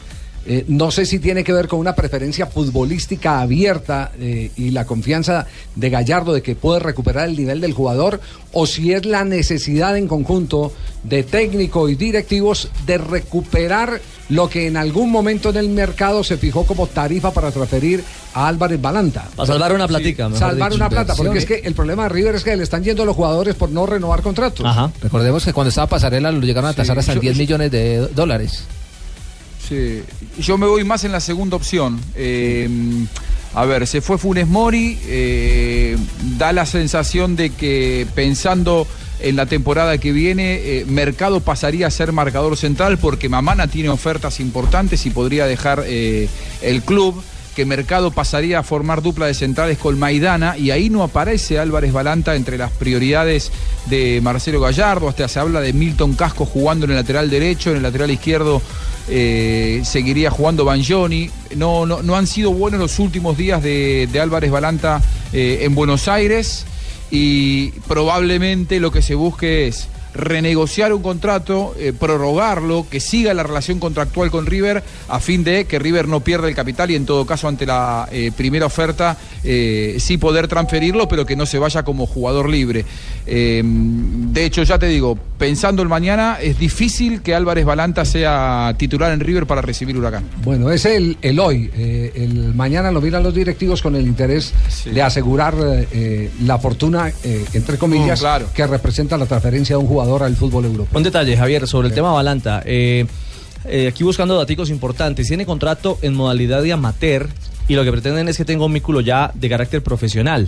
Eh, no sé si tiene que ver con una preferencia futbolística abierta eh, y la confianza de Gallardo de que puede recuperar el nivel del jugador o si es la necesidad en conjunto de técnico y directivos de recuperar lo que en algún momento en el mercado se fijó como tarifa para transferir a Álvarez Balanta. Para salvar una platica, mejor Salvar dicho. una plata, porque es que el problema de River es que le están yendo los jugadores por no renovar contratos. Recordemos que cuando estaba Pasarela lo llegaron a tasar hasta yo- 10 millones de dólares. Sí, yo me voy más en la segunda opción. Eh, a ver, se fue Funes Mori, eh, da la sensación de que pensando en la temporada que viene, eh, Mercado pasaría a ser marcador central porque Mamana tiene ofertas importantes y podría dejar el club que Mercado pasaría a formar dupla de centrales con Maidana y ahí no aparece Álvarez Balanta entre las prioridades de Marcelo Gallardo, hasta se habla de Milton Casco jugando en el lateral derecho, en el lateral izquierdo eh, seguiría jugando Banjoni. No, no, no han sido buenos los últimos días de, Álvarez Balanta eh, en Buenos Aires y probablemente lo que se busque es renegociar un contrato, eh, prorrogarlo, que siga la relación contractual con River a fin de que River no pierda el capital y en todo caso ante la eh, primera oferta eh, sí poder transferirlo, pero que no se vaya como jugador libre. Eh, de hecho, ya te digo, pensando el mañana, es difícil que Álvarez Balanta sea titular en River para recibir Huracán. Bueno, es el, el hoy. el mañana lo miran los directivos con el interés de asegurar la fortuna, entre comillas, Mm, claro. que representa la transferencia de un jugador al fútbol europeo. Un detalle, Javier, sobre el tema Balanta. Eh, eh, aquí buscando datos importantes. Tiene contrato en modalidad de amateur y lo que pretenden es que tenga un vínculo ya de carácter profesional.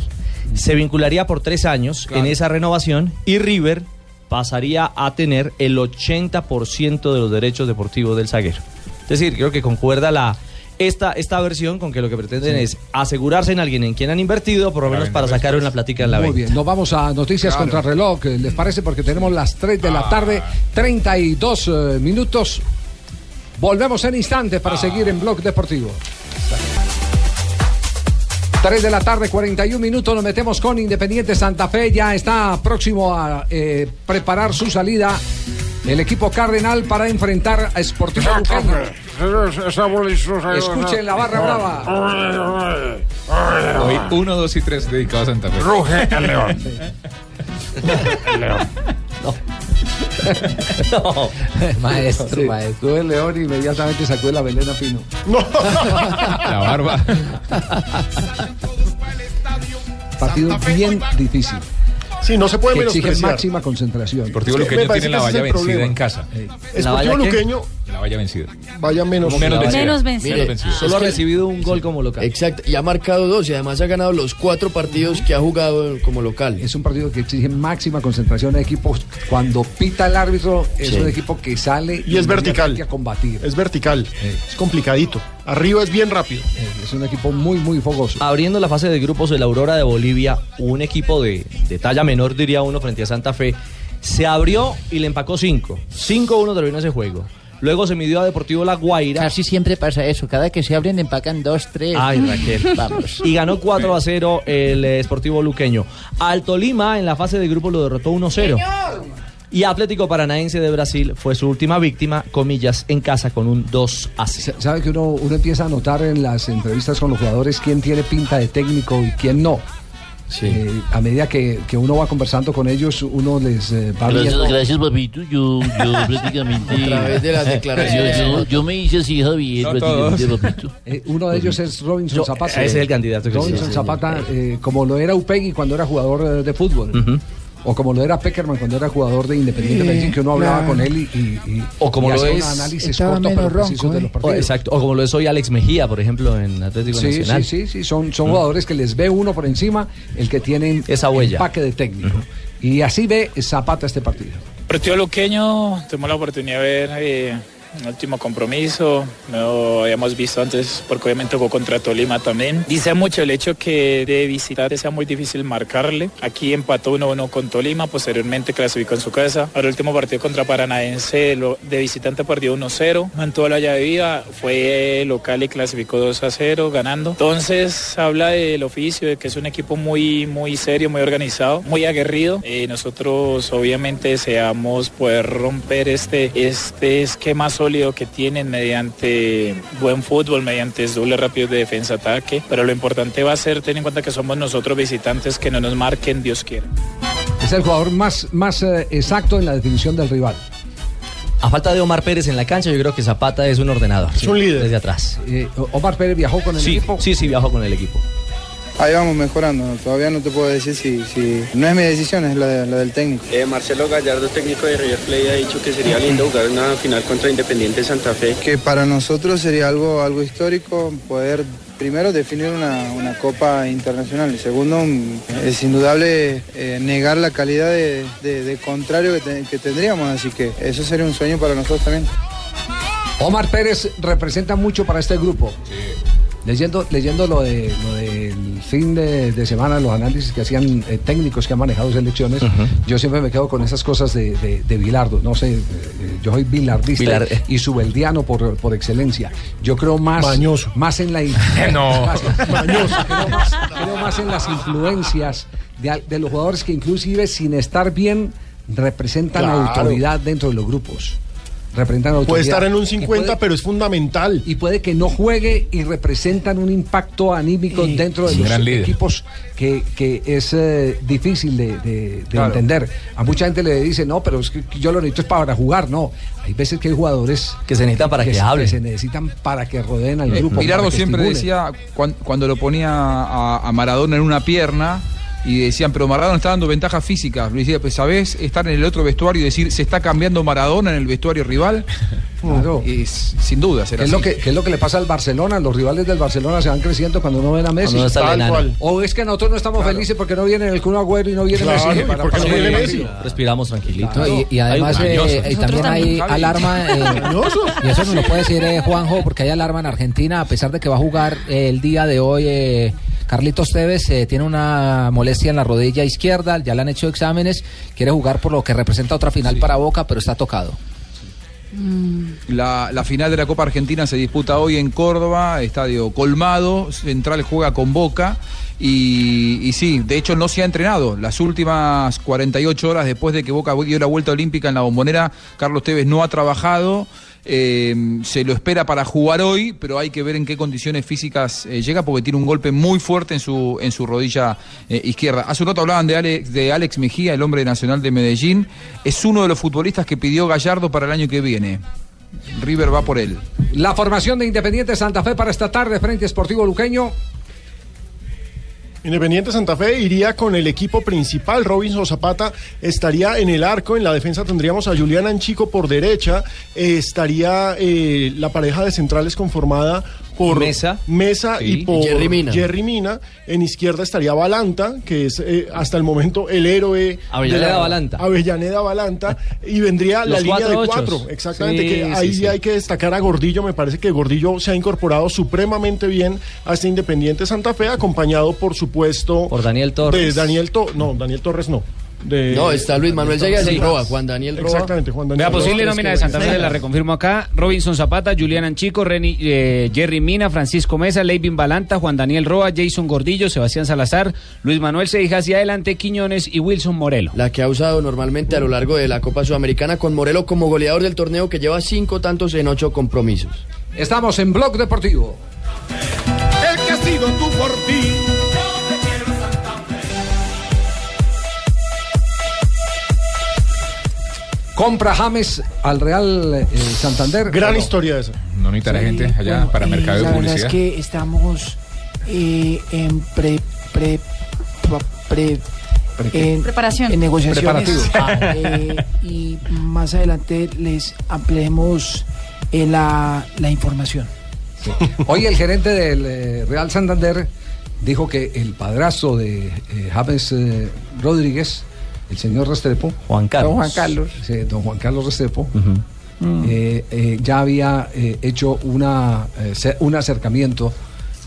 Se vincularía por tres años en esa renovación y River pasaría a tener el 80% de los derechos deportivos del zaguero. Es decir, creo que concuerda la esta, esta versión con que lo que pretenden Sí. es asegurarse en alguien en quien han invertido, por lo menos para sacar una platica en la Muy venta. bien, nos vamos a noticias Claro. contra reloj, ¿les parece? Porque tenemos las 3 de Ah. la tarde, 32 eh, minutos. Volvemos en instantes Ah. para seguir en Blog Deportivo. 3 de la tarde, 41 minutos, nos metemos con Independiente Santa Fe, ya está próximo a eh, preparar su salida el equipo cardenal para enfrentar a Sportivo Luqueño. Escuchen la barra brava. Hoy uno, dos y tres dedicado a Santa Fe. Ruge el león. El león. No. maestro, maestro. Tuve el león y inmediatamente sacó la velena fino. La barba. Partido bien difícil. Sí, no se puede que exige menospreciar. máxima concentración. Deportivo Luqueño tiene la ese valla vencida problema. en casa. Esportivo Luqueño, La valla vencida. vaya menos. Menos vencida. Menos vencida. Menos vencida. Solo ha recibido un gol como local. Exacto, y ha marcado dos y además ha ganado los cuatro partidos que ha jugado como local. Es un partido que exige máxima concentración de equipos. Cuando pita el árbitro, es Sí. un equipo que sale Y es vertical. a combatir. Es vertical. Es complicadito. Arriba es bien rápido. Es un equipo muy, muy fogoso. Abriendo la fase de grupos de la Aurora de Bolivia, un equipo de, de talla menor, diría uno, frente a Santa Fe, se abrió y le empacó 5. 5-1 terminó ese juego. Luego se midió a Deportivo La Guaira. Casi siempre pasa eso. Cada que se abren empacan dos, tres. Ay, Raquel. Vamos. Y ganó 4 a 0 el eh, Sportivo Luqueño. Al Tolima en la fase de grupo lo derrotó 1-0. Y Atlético Paranaense de Brasil fue su última víctima, comillas, en casa con un 2 a 0. Sabe que uno, uno empieza a notar en las entrevistas con los jugadores quién tiene pinta de técnico y quién no. Eh, a medida que, que uno va conversando con ellos, uno les eh, va Gracias, viendo- gracias, papito. Yo, yo prácticamente. A través de las declaraciones. Yo, yo- yo me hice así, Javier, No prácticamente, todos. papito. Eh, uno de ellos es Robinson Yo- Zapata. ese es el candidato que Robinson sí. Zapata, eh, como lo era Upegui cuando era jugador eh, de fútbol. O como lo era Peckerman cuando era jugador de Independiente Medellín, que uno hablaba claro. con él y, y- y- O como y lo hacía es. un análisis corto pero preciso de ¿eh? los O, partidos. exacto. O como lo es hoy Alex Mejía, por ejemplo, en Atlético Sí, Nacional. sí, sí, sí, son, son jugadores que les ve uno por encima, el que tienen Esa huella. empaque de técnico. Y así ve Zapata este partido. Partido luqueño, tuvimos la oportunidad de ver eh, último compromiso, no habíamos visto antes porque obviamente jugó contra Tolima también. Dice mucho el hecho que de visitante sea muy difícil marcarle. Aquí empató 1-1 con Tolima, posteriormente clasificó en su casa. Ahora el último partido contra Paranaense de visitante perdió 1-0, mantuvo la llave viva, fue local y clasificó 2-0 ganando. Entonces habla del oficio, de que es un equipo muy, muy serio, muy organizado, muy aguerrido. Eh, nosotros obviamente deseamos poder romper este, este esquema sólido que tienen mediante buen fútbol, mediante doble rápido de defensa-ataque. Pero lo importante va a ser tener en cuenta que somos nosotros visitantes que no nos marquen, Dios quiera. Es el jugador más, más eh, exacto en la definición del rival. A falta de Omar Pérez en la cancha, yo creo que Zapata es un ordenador. Es un líder. Desde atrás. Eh, Omar Pérez viajó con el sí, equipo. Sí, sí, viajó con el equipo. Ahí vamos mejorando, todavía no te puedo decir si, si no es mi decisión, es la, de- la del técnico. Eh, Marcelo Gallardo, técnico de River Plate, ha dicho que sería lindo jugar una final contra Independiente Santa Fe. Que para nosotros sería algo, algo histórico poder primero definir una, una copa internacional y segundo es indudable eh, negar la calidad de, de- de contrario que, te- que tendríamos, así que eso sería un sueño para nosotros también. Omar Pérez representa mucho para este grupo. Leyendo, leyendo lo, de, lo del fin de, de semana, los análisis que hacían eh, técnicos que han manejado selecciones, yo siempre me quedo con esas cosas de, de, de Bilardo. No sé, eh, yo soy bilardista Bilar- y subeldiano por, por excelencia. Yo creo más, más en la No. más- Mañoso. Creo, más, creo más en las influencias de, al- de los jugadores que inclusive sin estar bien representan Claro. autoridad dentro de los grupos. Representan autoridad. Puede estar en un Y 50, puede- pero es fundamental. y puede que no juegue y representan un impacto anímico dentro de los equipos que, que es eh, difícil de, de- de Claro. entender. A mucha gente le dice, no, pero es que yo lo necesito es para jugar. No, hay veces que hay jugadores que se necesitan para que se- hablen. se necesitan para que rodeen al Eh, grupo. Que siempre estimulen. decía, cuan- cuando, lo ponía a, a Maradona en una pierna, y decían, pero Maradona está dando ventajas físicas. Le decía, pues, ¿sabés estar en el otro vestuario y decir, se está cambiando Maradona en el vestuario rival? Claro. Es, sin duda, será ¿Qué es, lo así. que, qué es lo que le pasa al Barcelona? Los rivales del Barcelona se van creciendo cuando no ven a Messi. No Tal cual. O es que nosotros no estamos felices porque no viene el Kun Agüero y no viene Claro, Messi. ¿y por qué no viene Messi? Respiramos tranquilitos. No, y, y además Hay- eh, y también hay alarma eh, y eso nos lo puede decir eh, Juanjo porque hay alarma en Argentina a pesar de que va a jugar eh, el día de hoy eh, Carlitos Tevez eh, tiene una molestia en la rodilla izquierda ya le han hecho exámenes quiere jugar por lo que representa otra final para Boca pero está tocado La, la final de la Copa Argentina se disputa hoy en Córdoba, estadio colmado, Central juega con Boca y, y sí, de hecho no se ha entrenado. Las últimas 48 horas después de que Boca dio la vuelta olímpica en la bombonera, Carlos Tevez no ha trabajado. Eh, se lo espera para jugar hoy, pero hay que ver en qué condiciones físicas eh, llega porque tiene un golpe muy fuerte en su, en su rodilla eh, izquierda. Hace un rato hablaban de Alex, de Alex Mejía, el hombre nacional de Medellín. Es uno de los futbolistas que pidió Gallardo para el año que viene. River va por él. La formación de Independiente Santa Fe para esta tarde frente a Sportivo Luqueño. Independiente Santa Fe iría con el equipo principal. Robinson Zapata estaría en el arco. En la defensa tendríamos a Julián Anchico por derecha. Eh, estaría eh, la pareja de centrales conformada por Mesa. Mesa Sí. y por Jerry Mina. Jerry Mina. En izquierda estaría Balanta, que es eh, hasta el momento el héroe. Avellaneda de la- Balanta. Avellaneda Balanta. Y vendría la línea de cuatro ochos. Exactamente. Sí, que ahí sí. hay que destacar a Gordillo. Me parece que Gordillo se ha incorporado supremamente bien a este Independiente Santa Fe, acompañado por supuesto Por Daniel Torres. de Daniel Torres. No, Daniel Torres no. De- No, está Luis Manuel Sayas y. Roa, Juan Daniel Roa. Exactamente, Juan Daniel La posible nómina de Santa Fe la reconfirmo acá. Robinson Zapata, Julián Anchico, Reni- eh, Jerry Mina, Francisco Mesa, Leivin Balanta, Juan Daniel Roa, Jason Gordillo, Sebastián Salazar, Luis Manuel Seija hacia adelante, Quiñones y Wilson Morelo. La que ha usado normalmente a lo largo de la Copa Sudamericana con Morelo como goleador del torneo que lleva cinco tantos en ocho compromisos. Estamos en Blog Deportivo. El tú por ti. Compra James al Real eh, Santander. Gran historia esa. No necesita la gente allá para Eh, mercado de la verdad publicidad. es que estamos eh, en pre, pre, pre, en, Preparación. en negociaciones. Ah, eh, y más adelante les ampliemos eh, la, la información. Hoy el gerente del eh, Real Santander dijo que el padrastro de eh, James eh, Rodríguez, el señor Restrepo, Juan Carlos. Don Juan Carlos, sí, don Juan Carlos Restrepo, eh, eh, ya había eh, hecho una, eh, un acercamiento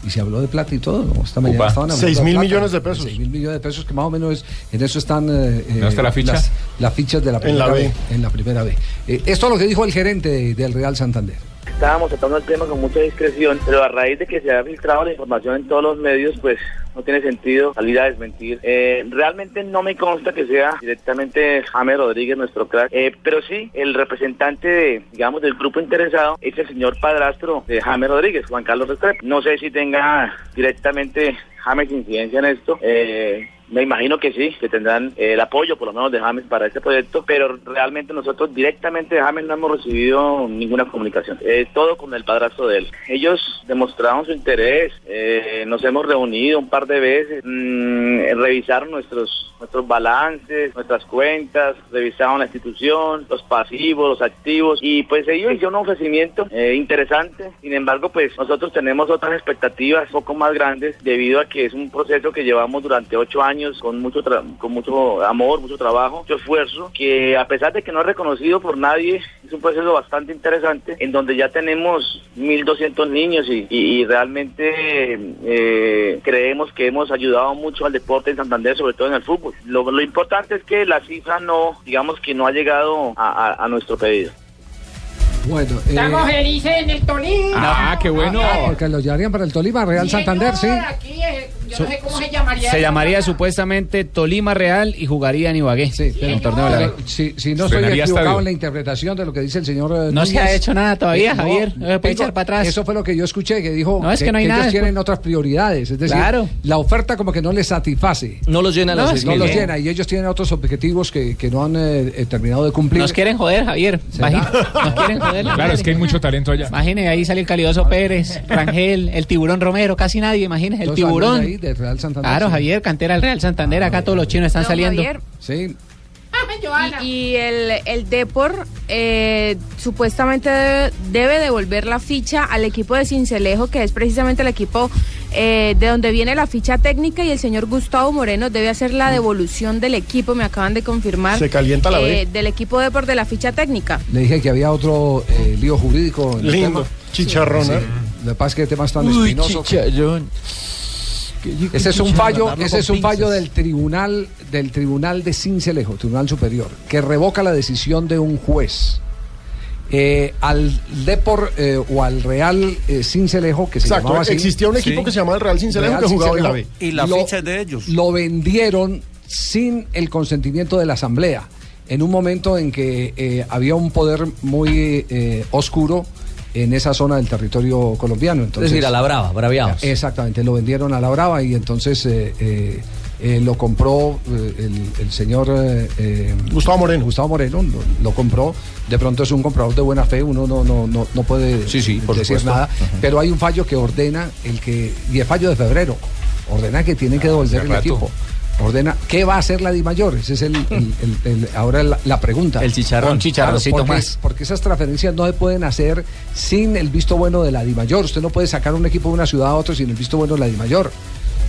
y se habló de plata y todo. ¿no? Esta mañana Upa. estaban hablando Seis de mil plata. millones de pesos. Seis mil millones de pesos, que más o menos es- en eso están eh, ¿No está la ficha? Las, las fichas de la En primera la B. B. En la primera B. Eh, esto es lo que dijo el gerente de- del Real Santander. Estábamos tratando el tema con mucha discreción, pero a raíz de que se ha filtrado la información en todos los medios, pues no tiene sentido salir a desmentir. Eh, realmente no me consta que sea directamente James Rodríguez nuestro crack, eh, pero sí el representante, de, digamos, del grupo interesado es el señor padrastro de James Rodríguez, Juan Carlos Restrepo. No sé si tenga directamente James incidencia en esto. Eh, me imagino que sí, que tendrán eh, el apoyo por lo menos de James para este proyecto, pero realmente nosotros directamente de James no hemos recibido ninguna comunicación. Eh, todo con el padrastro de él. Ellos demostraron su interés, eh, nos hemos reunido un par de veces, mm, revisaron nuestros nuestros balances, nuestras cuentas, revisaron la institución, los pasivos, los activos y pues ellos hicieron un ofrecimiento eh, interesante. Sin embargo, pues nosotros tenemos otras expectativas un poco más grandes debido a que es un proceso que llevamos durante ocho años con mucho tra- con mucho amor, mucho trabajo, mucho esfuerzo, que a pesar de que no es reconocido por nadie, es un proceso bastante interesante en donde ya tenemos 1.200 niños y, y- y realmente eh, creemos que hemos ayudado mucho al deporte en Santander, sobre todo en el fútbol. Lo, lo importante es que la cifra no, digamos que no ha llegado a, a- a nuestro pedido. Bueno, eh, Estamos felices en el Tolima. Ah, qué bueno. porque lo llevarían para el Tolima, Real Santander, sí. Aquí, yo no sé cómo se llamaría. Se llamaría supuestamente Tolima Real y jugaría en Ibagué. en el torneo de la B. Pero si, si no estoy equivocado estadio. en la interpretación de lo que dice el señor. eh, No se ha hecho nada todavía, eh, Javier. No se puede tengo- echar para atrás. Eso fue lo que yo escuché, que dijo No, es que no hay ellos nada, tienen después. otras prioridades. Es decir, Claro. la oferta como que no les satisface. No los llena no, los no los llena y ellos tienen otros objetivos que, que no han eh, eh, terminado de cumplir. Nos quieren joder, Javier. ¿Será? Imagínate, Nos quieren joder. Claro, es que hay mucho talento allá. Imagine, ahí sale el calidoso Pérez, Rangel, el tiburón Romero, casi nadie, imagínese, el tiburón. Del Real Santander, Claro, sí. Javier, cantera del Real Santander, acá todos los chinos están Don saliendo. Javier. Sí. Y, y el, el Depor eh, supuestamente debe, debe devolver la ficha al equipo de Cincelejo, que es precisamente el equipo eh, de donde viene la ficha técnica, y el señor Gustavo Moreno debe hacer la devolución del equipo, me acaban de confirmar. Se calienta la eh, Del equipo Depor de la ficha técnica. Le dije que había otro eh, lío jurídico. En el Lindo. tema. Chicharrón, Sí. ¿eh? Lo que pasa es que el tema es tan Uy, espinoso. chicharrón. Ese es un fallo, ese es un fallo del tribunal, del tribunal de Cincelejo, Tribunal Superior, que revoca la decisión de un juez. Eh, al Depor eh, o al Real eh, Cincelejo, que se Exacto, llamaba así. existía un equipo que se llamaba el Real Cincelejo que jugaba en la B. Y la Lo- ficha es de ellos. Lo vendieron sin el consentimiento de la Asamblea, en un momento en que eh, había un poder muy eh, oscuro en esa zona del territorio colombiano. Entonces, es decir, a la brava, braviados. Exactamente, lo vendieron a la brava y entonces eh, eh, eh, lo compró eh, el, el señor Gustavo Moreno. Gustavo Moreno lo, lo compró. De pronto es un comprador de buena fe, uno no, no, no, no puede Sí, sí, por decir supuesto. nada. Ajá. Pero hay un fallo que ordena el que, y el fallo de febrero, ordena que tienen que devolver el rato. equipo. Ordena, ¿qué va a hacer la Di Mayor? Ese es el, el- el- el- ahora la, la pregunta. El chicharrón. Un chicharroncito porque, más. porque esas transferencias no se pueden hacer sin el visto bueno de la DIMAYOR. Usted no puede sacar un equipo de una ciudad a otro sin el visto bueno de la DIMAYOR.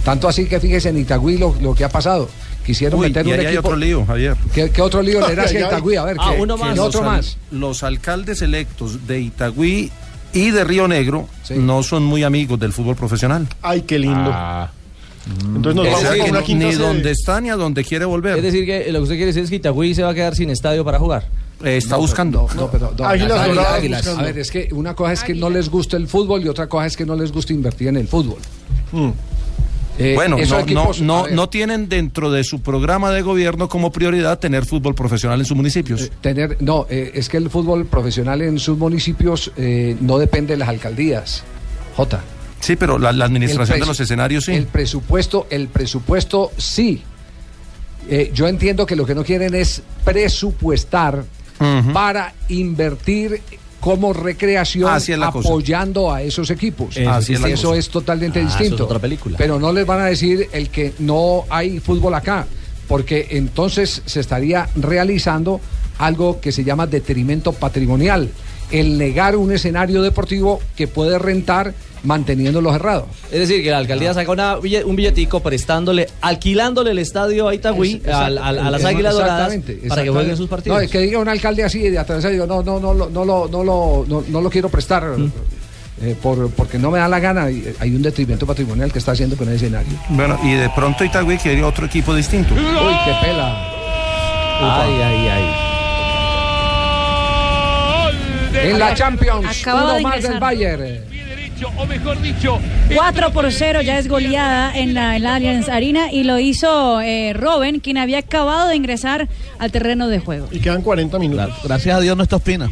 Tanto así que fíjese en Itagüí lo, lo que ha pasado. Quisieron Uy, meter y un ahí hay equipo. otro lío, Javier. ¿Qué, qué otro lío le da a. Itagüí? A ver, Ah, ¿qué, uno qué más. los otro al- más? Los alcaldes electos de Itagüí y de Río Negro Sí. no son muy amigos del fútbol profesional. Ay, qué lindo. Ah, Entonces nos vamos a una quinta ni sede. donde está ni a donde quiere volver. Es decir, que lo que usted quiere decir es que Itagüí se va a quedar sin estadio para jugar. Eh, está buscando. No, pero, no, Águilas Águilas, Doradas Águilas. buscando. A ver, es que una cosa es que no les gusta el fútbol y otra cosa es que no les gusta invertir en el fútbol. Mm. Eh, Bueno, no, equipos, no, no, tienen dentro de su programa de gobierno como prioridad tener fútbol profesional en sus municipios. Eh, tener, no, eh, es que el fútbol profesional en sus municipios eh, no depende de las alcaldías. J. sí, pero la, la administración de los escenarios sí. El presupuesto, el presupuesto sí. Eh, yo entiendo que lo que no quieren es presupuestar para invertir como recreación Así es la cosa. apoyando a esos equipos. Eso Así es la Eso cosa. es totalmente Ah, es distinto. otra película. Pero no les van a decir el que no hay fútbol acá, porque entonces se estaría realizando algo que se llama detrimento patrimonial, el negar un escenario deportivo que puede rentar manteniéndolos cerrados. Es decir, que la alcaldía saca una un billetico prestándole, alquilándole el estadio a Itagüí, Es- al- al- a las es- Águilas Doradas, exactamente, para que jueguen sus partidos. No, es que diga un alcalde así de atrás, digo, no, no, no, no, no, lo- no, lo- no, no lo quiero prestar. eh, por, porque no me da la gana, y, eh, hay un detrimento patrimonial que está haciendo con el escenario. Bueno, y de pronto Itagüí quiere otro equipo distinto. Uy, qué pela. Ay, ay, ay. En la Champions, uno de más del Bayern. O mejor dicho, 4 por 0 ya es goleada en la, en la Allianz Arena y lo hizo eh, Robin, quien había acabado de ingresar al terreno de juego. Y quedan 40 minutos. Gracias a Dios no está Ospina.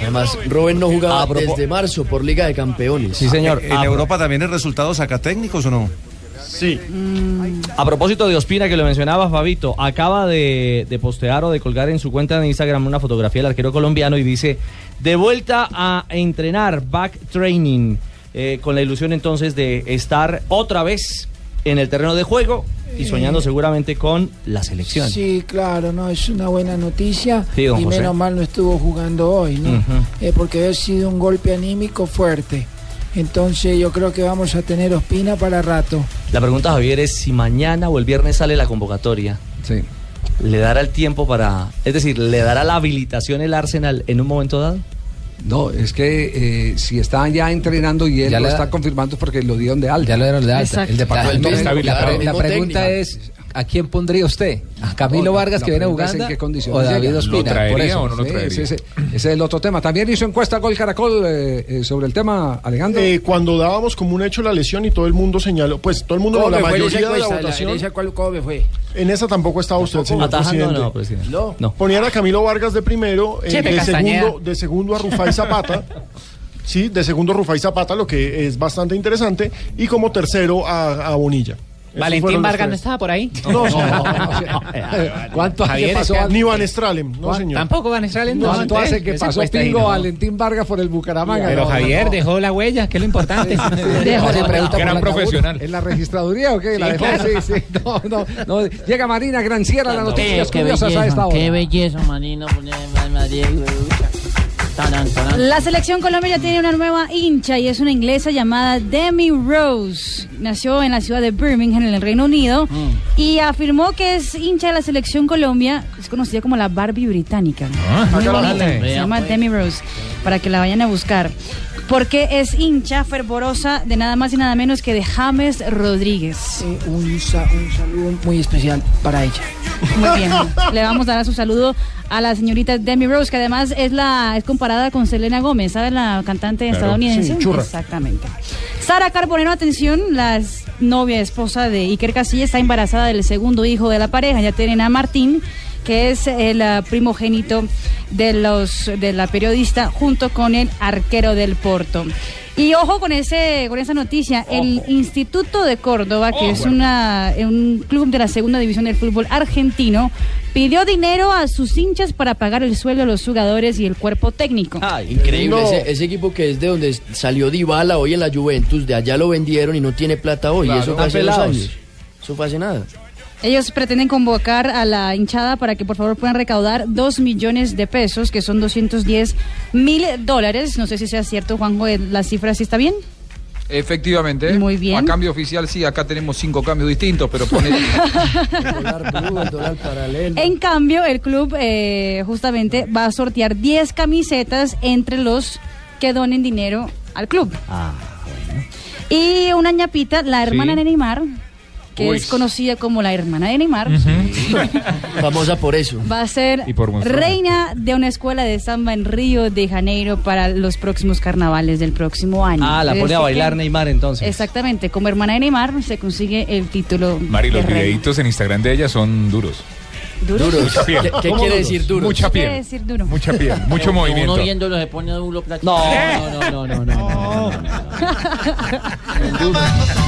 Además, Robin no jugaba desde marzo por Liga de Campeones. ¿En Europa también el resultado saca técnicos o no? Sí. A propósito de Ospina, que lo mencionaba Fabito, acaba de, de postear o de colgar en su cuenta de Instagram una fotografía del arquero colombiano y dice, de vuelta a entrenar, back training, eh, con la ilusión entonces de estar otra vez en el terreno de juego y soñando seguramente con la selección. Sí, claro, no, es una buena noticia. Sí, y José. menos mal no estuvo jugando hoy, ¿no? Eh, porque ha sido un golpe anímico fuerte. Entonces yo creo que vamos a tener Ospina para rato. La pregunta, Javier, es si mañana o el viernes sale la convocatoria. Sí. ¿Le dará el tiempo para... Es decir, ¿le dará la habilitación el Arsenal en un momento dado? No, es que eh, si están ya entrenando y él Ya lo está confirmando es porque lo dieron de alta. Ya lo dieron de alta. Exacto. El departamento el habilitado. La, el la pregunta es, ¿a quién pondría usted? ¿A Camilo la- Vargas la que viene jugando? en qué ¿O condiciones David llega? Ospina? ¿Lo traería Por eso. o no lo traería? Ese, ese- ese es el otro tema. También hizo encuesta Gol Caracol eh, eh, sobre el tema, Alejandro. Eh, cuando dábamos como un hecho la lesión y todo el mundo señaló, pues todo el mundo, ¿Cómo la mayoría de la votación. en esa cuál- ¿Cómo me fue? En esa tampoco estaba usted, señor Atajando, presidente. no, presidente. No. No. Ponían a Camilo Vargas de primero, eh, de, Castañeda. segundo, de segundo a Rufai Zapata. Sí, de segundo Rufai Zapata, lo que es bastante interesante. Y como tercero a, a Bonilla. Valentín Vargas no estaba por ahí. No, no, ¿Cuánto hace que pasó? Ni Van Stralen, no ¿Cuán- señor. Tampoco Van Stralen. no, ¿Cuánto entonces, hace que pasó Pingo no. Valentín Vargas por el Bucaramanga? Pero No, Javier no. dejó la huella, que es lo importante. Dejó la la pregunta la tabú- ¿En la registraduría o qué? ¿La Sí, dejó? claro. Sí, sí. No, no, no. Llega Marina Granciera, las noticias Qué curiosas a esta belleza, qué hora. belleza, Marina. poner La selección Colombia ya tiene una nueva hincha y es una inglesa llamada Demi Rose. Nació en la ciudad de Birmingham, en el Reino Unido, y afirmó que es hincha de la selección Colombia. Es conocida como la Barbie británica. Ah, Muy bonita. Se llama pues. Demi Rose, para que la vayan a buscar. Porque es hincha fervorosa de nada más y nada menos que de James Rodríguez. Eh, un, sa- un saludo muy especial para ella. Muy bien. Le vamos a dar su saludo a la señorita Demi Rose, que además es la es comparada con Selena Gómez, ¿sabes? La cantante Claro. estadounidense. Sí, churra. Exactamente. Sara Carbonero, atención, la novia, esposa de Iker Casillas, está embarazada del segundo hijo de la pareja, ya tienen a Martín, que es el ah, primogénito de los de la periodista, junto con el arquero del Porto. Y ojo con ese con esa noticia, el Instituto de Córdoba, que Ojo. es una un club de la segunda división del fútbol argentino, pidió dinero a sus hinchas para pagar el sueldo de los jugadores y el cuerpo técnico. Increíble, No. ese, ese equipo que es de donde salió Dybala hoy en la Juventus, de allá lo vendieron y no tiene plata hoy. Claro. eso hace dos años. Eso fue hace nada. Ellos pretenden convocar a la hinchada para que por favor puedan recaudar 2 millones de pesos, que son 210 mil dólares. No sé si sea cierto, Juanjo, eh, la cifra sí está bien. Efectivamente. Muy bien. A cambio oficial sí, acá tenemos cinco cambios distintos, pero pone... En cambio, el club eh, justamente va a sortear 10 camisetas entre los que donen dinero al club. Y una ñapita, la hermana Sí. de Neymar, que Uy. es conocida como la hermana de Neymar, Famosa por eso. va a ser Y por mostrarlo. reina de una escuela de samba en Río de Janeiro para los próximos carnavales del próximo año. Ah, la pone a bailar que- Neymar entonces. Exactamente, como hermana de Neymar se consigue el título Mari, los reina. videitos en Instagram de ella son duros. ¿Duros? Mucha piel. ¿Qué- qué ¿Cómo quiere duros? decir duros? Mucha ¿Qué piel. quiere decir duro? Mucha piel, mucho movimiento. Uno viéndolo se pone duro plata. No. no, no, no, no.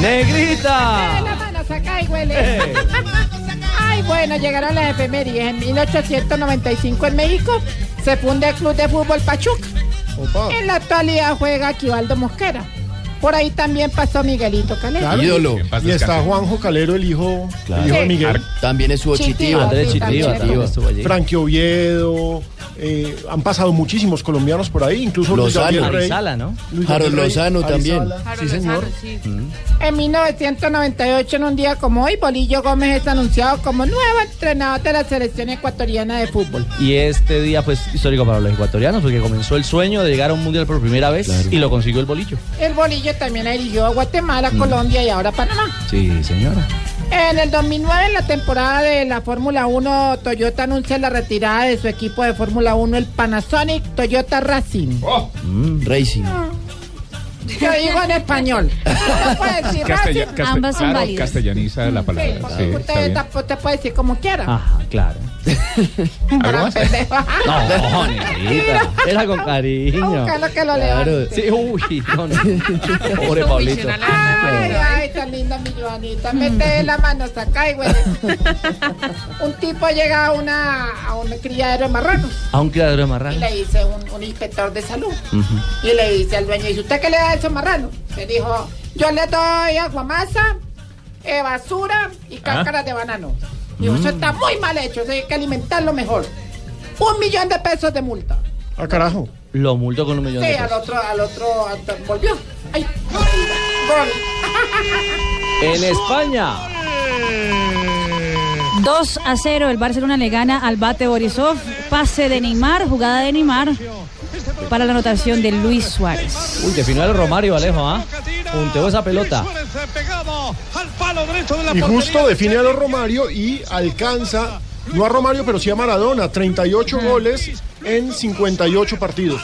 ¡Negrita! La mano saca y huele. Ay, bueno, llegaron las efemérides. En 1895 en México se funda el Club de Fútbol Pachuca. En la actualidad juega Aquivaldo Mosquera. Por ahí también pasó Miguelito Calero. Claro. Ídolo. Y está Juanjo Calero, el hijo, el hijo de Sí. Miguel. También estuvo. Andrés sí, Chitiva también. también estuvo allí. Frankie Oviedo. eh, han pasado muchísimos colombianos por ahí, incluso Luis Lozano. Rey. Arizala, ¿no? Luis Harold Gabriel Rey, Lozano también. Arizala. Sí, señor. En 1998, en un día como hoy, Bolillo Gómez es anunciado como nuevo entrenador de la selección ecuatoriana de fútbol. Y este día pues histórico para los ecuatorianos porque comenzó el sueño de llegar a un mundial por primera vez y lo consiguió el bolillo. El Bolillo también dirigió a Guatemala, Colombia y ahora Panamá. Sí, señora. En el 2009, en la temporada de la Fórmula 1, Toyota anuncia la retirada de su equipo de Fórmula 1, el Panasonic Toyota Racing. Racing. Yo digo en español. Decir Racing. claro, castellaniza la palabra. porque Sí, usted, ta- usted puede decir como quiera. Ajá, claro. ¿Algo más? No, negrita. Era con cariño. Que lo levante. Sí, uy, no, no. Pobre Pablito. Ay, ay, tan linda mi Joanita. Mete la mano, saca y güey. Un tipo llega a una a un criadero de marranos A un criadero de y le dice un, un inspector de salud. Y le dice al dueño, ¿y usted qué le da a esos marranos? Le dijo, yo le doy aguamasa, eh, basura y cáscaras de banano. Eso Mm. está muy mal hecho, eso hay que alimentarlo mejor. Un millón de pesos de multa. Ah, carajo. Lo multó con un millón Sí, de al pesos. otro, al otro, al- volvió. Ay, gol. En España. 2 a 0, el Barcelona le gana al Bate Borisov. Pase de Neymar, jugada de Neymar para la anotación de Luis Suárez. Uy, definió el Romario Alejo, ¿ah? Punteó esa pelota. Y justo define a los Romario y alcanza, no a Romario, pero sí a Maradona, 38 goles en 58 partidos.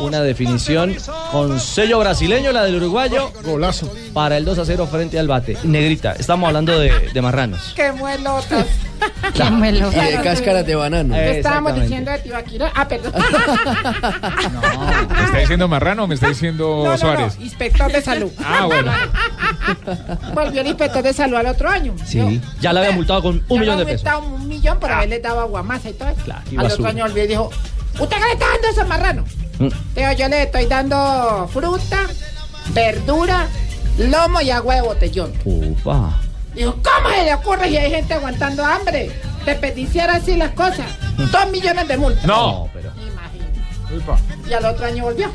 Una definición con sello brasileño, la del uruguayo. Golazo. Para el 2 a 0 frente al bate. Negrita, estamos hablando de, de marranos. Qué muelotas. Qué muelo. Y de cáscaras de banano. ¿Qué estábamos diciendo de Tibaquira? Ah, perdón. ¿Me está diciendo Marrano o me está diciendo No, no, Suárez? no, inspector de salud. Ah, bueno. Volvió el inspector de salud al otro año. Sí. Ya la había multado con un Ya millón de pesos. aumentaba un millón por haberle dado aguamasa y todo eso. Claro, al otro año volvió y dijo, ¿usted qué le está dando a esos marranos? Mm. Digo, yo le estoy dando fruta, verdura, lomo y agua de botellón. Upa. Dijo, ¿cómo se le ocurre si hay gente aguantando hambre? Desperdiciar así las cosas. Dos millones de multas. No. pero. Y al otro año volvió.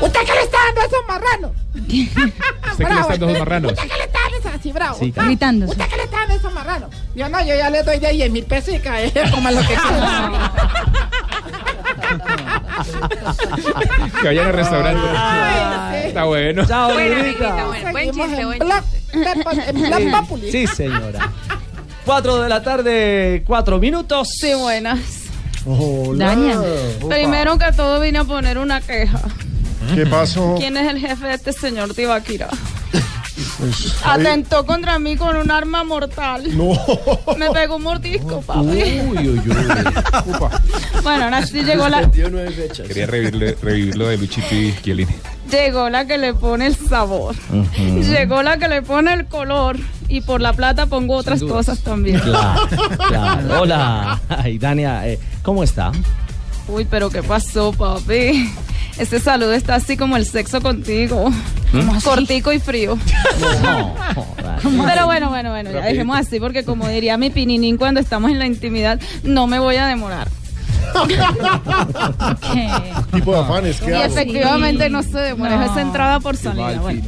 ¿Usted qué le está dando a esos marranos? ¿Usted qué le está dando a esos marranos? ¿Usted qué le está dando a esos así bravo? Sí, Ah, gritándose. ¿Usted qué le está dando a esos marranos? Yo no, yo ya le doy de 10 mil pesos y cae como lo que quiera. Que vayan al restaurante. Ay, Está bueno. Chao, Buena, buena. Buen chiste, en buen chiste. En. Sí, señora. 4 de la tarde, 4 minutos. Sí, buenas. Hola. Daña. Primero que todo vine a poner una queja. ¿Qué pasó? ¿Quién es el jefe de este señor Tibaquira? Pues, ahí- Atentó contra mí con un arma mortal. No. Me pegó un mordisco, papi. Uy, uy, uy. Bueno, ahora sí llegó la. Quería revivirle- revivir lo de Luchito y Chiellini. llegó la que le pone el sabor. Llegó la que le pone el color. Y por la plata pongo otras cosas también. Claro, claro. Hola. Ay, Dania, eh, ¿cómo está? Uy, pero ¿qué pasó, papi? Este saludo está así como el sexo contigo. ¿Mm? Cortico y frío. No, Pero bueno, bueno, bueno, ya dejemos así porque como diría mi pininín cuando estamos en la intimidad, no me voy a demorar. tipo de afanes, ¿qué Y hago? efectivamente no se demora, es esa entrada por salida. Bueno,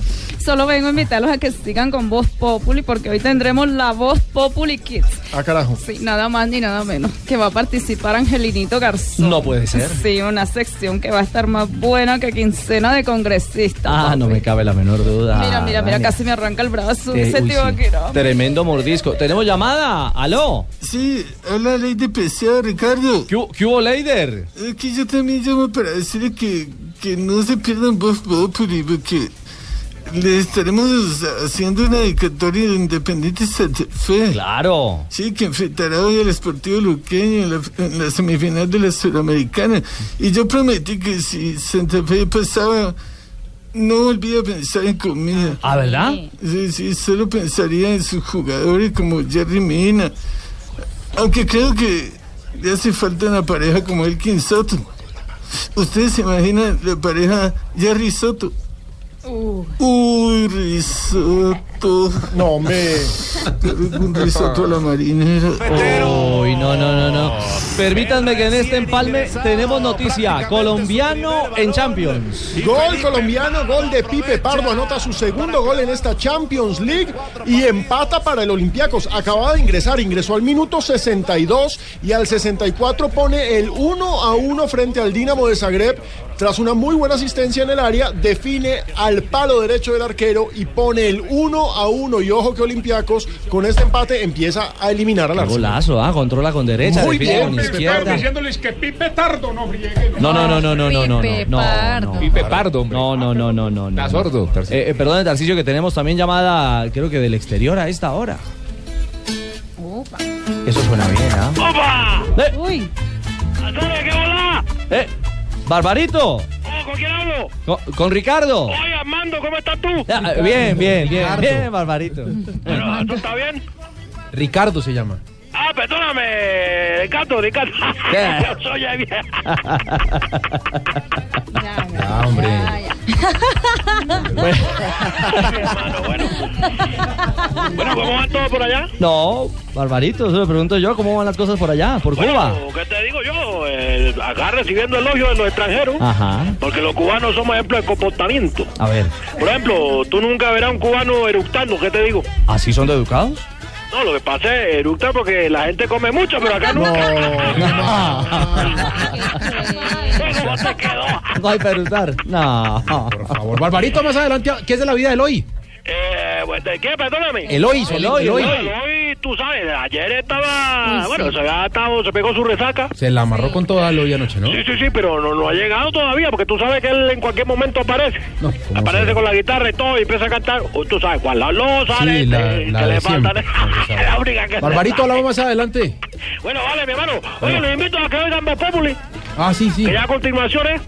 solo vengo a invitarlos a que sigan con Voz Populi porque hoy tendremos la Voz Populi Kids. Ah, carajo. Sí, nada más ni nada menos. Que va a participar Angelinito Garzón. No puede ser. Sí, una sección que va a estar más buena que quincena de congresistas. Ah, papi. no me cabe la menor duda. Mira, mira, mira, Dania. casi me arranca el brazo. Eh, ese uy, tío sí. Akira. Tremendo mordisco. ¿Tenemos llamada? ¿Aló? Sí, hola Ley de Pesado, Ricardo. ¿Qué, qué hubo, Leider? Es que yo también llamo para decirle que, que no se pierdan Voz Populi, porque le estaremos haciendo una dedicatoria de Independiente Santa Fe. Claro. Sí, que enfrentará hoy al Esportivo Luqueño en la, en la semifinal de la Sudamericana. Y yo prometí que si Santa Fe pasaba, no volvía a pensar en comida. ¿Ah, verdad? Sí, sí, solo pensaría en sus jugadores como Jerry Mina. Aunque creo que le hace falta una pareja como Elkin Soto. ¿Ustedes se imaginan la pareja Jerry Soto? Uy, risotto. No, hombre. Un risotto a la marinera. Uy, no, no, no, no. Permítanme que en este empalme tenemos noticia. Colombiano en Champions. Gol colombiano, gol de Pipe Pardo, anota su segundo gol en esta Champions League y empata para el Olympiacos. Acababa de ingresar, ingresó al minuto 62 y al 64 pone el 1 a 1 frente al Dinamo de Zagreb. Tras una muy buena asistencia en el área, define al palo derecho del arquero y pone el 1 a 1. Y ojo que Olympiacos con este empate empieza a eliminar al Arsenal. golazo, ah, controla con derecha, Muy bien, con izquierda. diciéndoles que Pipe Tardo no friegue. No, no, no, no, no, no, no, Pipe no, no, Pardo. no. Pipe Pardo, No, no, no, no, no. Está no. sordo. Eh, eh, perdón, Tarcicio, que tenemos también llamada, creo que del exterior a esta hora. Eso suena bien, ¿ah? ¡Opa! Uy. ¿Qué hola? Eh, Barbarito. ¿Con quién hablo? Con, con Ricardo. Oye, Armando, ¿cómo estás tú? Ah, bien, bien, bien, Ricardo. bien, Barbarito. Bueno, ¿tú estás bien? Ricardo se llama. Ah, perdóname, Ricardo, Ricardo. ¿Qué? Yo soy ahí bien. Ah, hombre. Bueno, ¿cómo van todos por allá? No, Barbarito, eso le pregunto yo, ¿cómo van las cosas por allá, por Cuba? Bueno, ¿qué te digo yo? Eh, acá recibiendo elogios de los extranjeros. Ajá. Porque los cubanos somos ejemplo de comportamiento. A ver, Por ejemplo, tú nunca verás un cubano eructando, ¿qué te digo? ¿así son de educados? No, lo que pasa es eructar porque la gente come mucho, pero acá nunca. ¿Cómo te quedó? No hay para eructar. No. Por favor, Barbarito, más adelante, ¿qué es de la vida de Eloy? Eh, ¿de ¿qué? Perdóname. Eloy, Eloy, Eloy. Eloy, tú sabes, ayer estaba... Bueno, se había estado, se pegó su resaca. Se la amarró con toda Eloy anoche, ¿no? Sí, sí, sí, pero no, no ha llegado todavía, porque tú sabes que él en cualquier momento aparece. No, ¿cómo Aparece con la guitarra y todo y empieza a cantar. Tú sabes cuál, la losa, Sí, la- que la de le falta. la única que Barbarito, hablamos más adelante. Bueno, vale, mi hermano. Oye, los invito a que oigan Populi. Ah, sí, sí. Que ya a continuación es...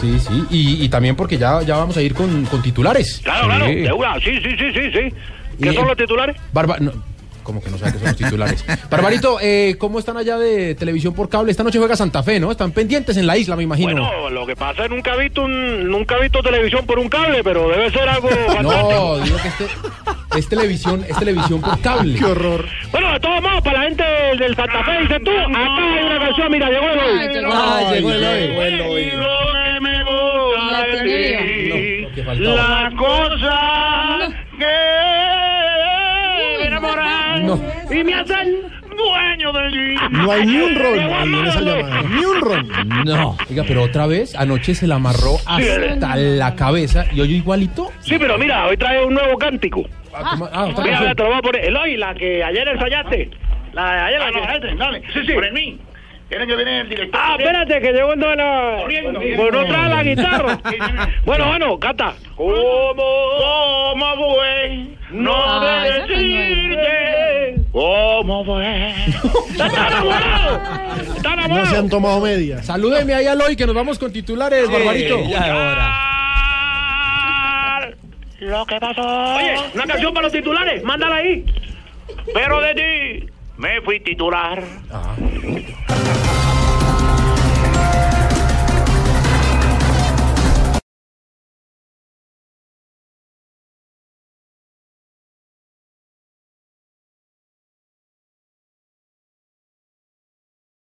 Sí, sí. Y, y también porque ya, ya vamos a ir con, con titulares. Claro, claro, de una. Sí, sí, sí, sí, sí. ¿Qué son los titulares? Barba... no, ¿Cómo que no sabe qué son los titulares? Barbarito, eh, ¿cómo están allá de televisión por cable? Esta noche juega Santa Fe, ¿no? Están pendientes en la isla, me imagino. Bueno, lo que pasa es que nunca he visto un, nunca he visto televisión por un cable, pero debe ser algo no, digo que este, es televisión, es televisión por cable. Qué horror. Bueno, de todos modos, para la gente del, del Santa Fe, dices tú, acá hay una canción, mira, llegó el hoy. Ay, llegó el que que faltaba. la cosa que enamoran y me hacen dueño de ti. No hay ni un ron ahí en esa llamada. Ni un ron. No. Oiga, pero otra vez, anoche se la amarró hasta la cabeza y hoy igualito. Sí, pero mira, hoy trae un nuevo cántico. Ah, otra Mira, te lo voy a poner. Eloy, la que ayer ensayaste. La de ayer, la que ensayaste. Dale. Sí, sí. Por mí. Tiene que venir el director. Ah, espérate, que llegó en la... Por no trae la guitarra. bueno, bueno, canta. ¿Cómo, cómo fue? No Ah, de decirte. ¿Cómo fue? ¡Está enamorado! ¡Está No se han tomado medias. Salúdeme ahí a Eloy, que nos vamos con titulares, Barbarito. Lo que pasó. Oye, una canción para los titulares, mándala ahí. Pero de ti me fui titular.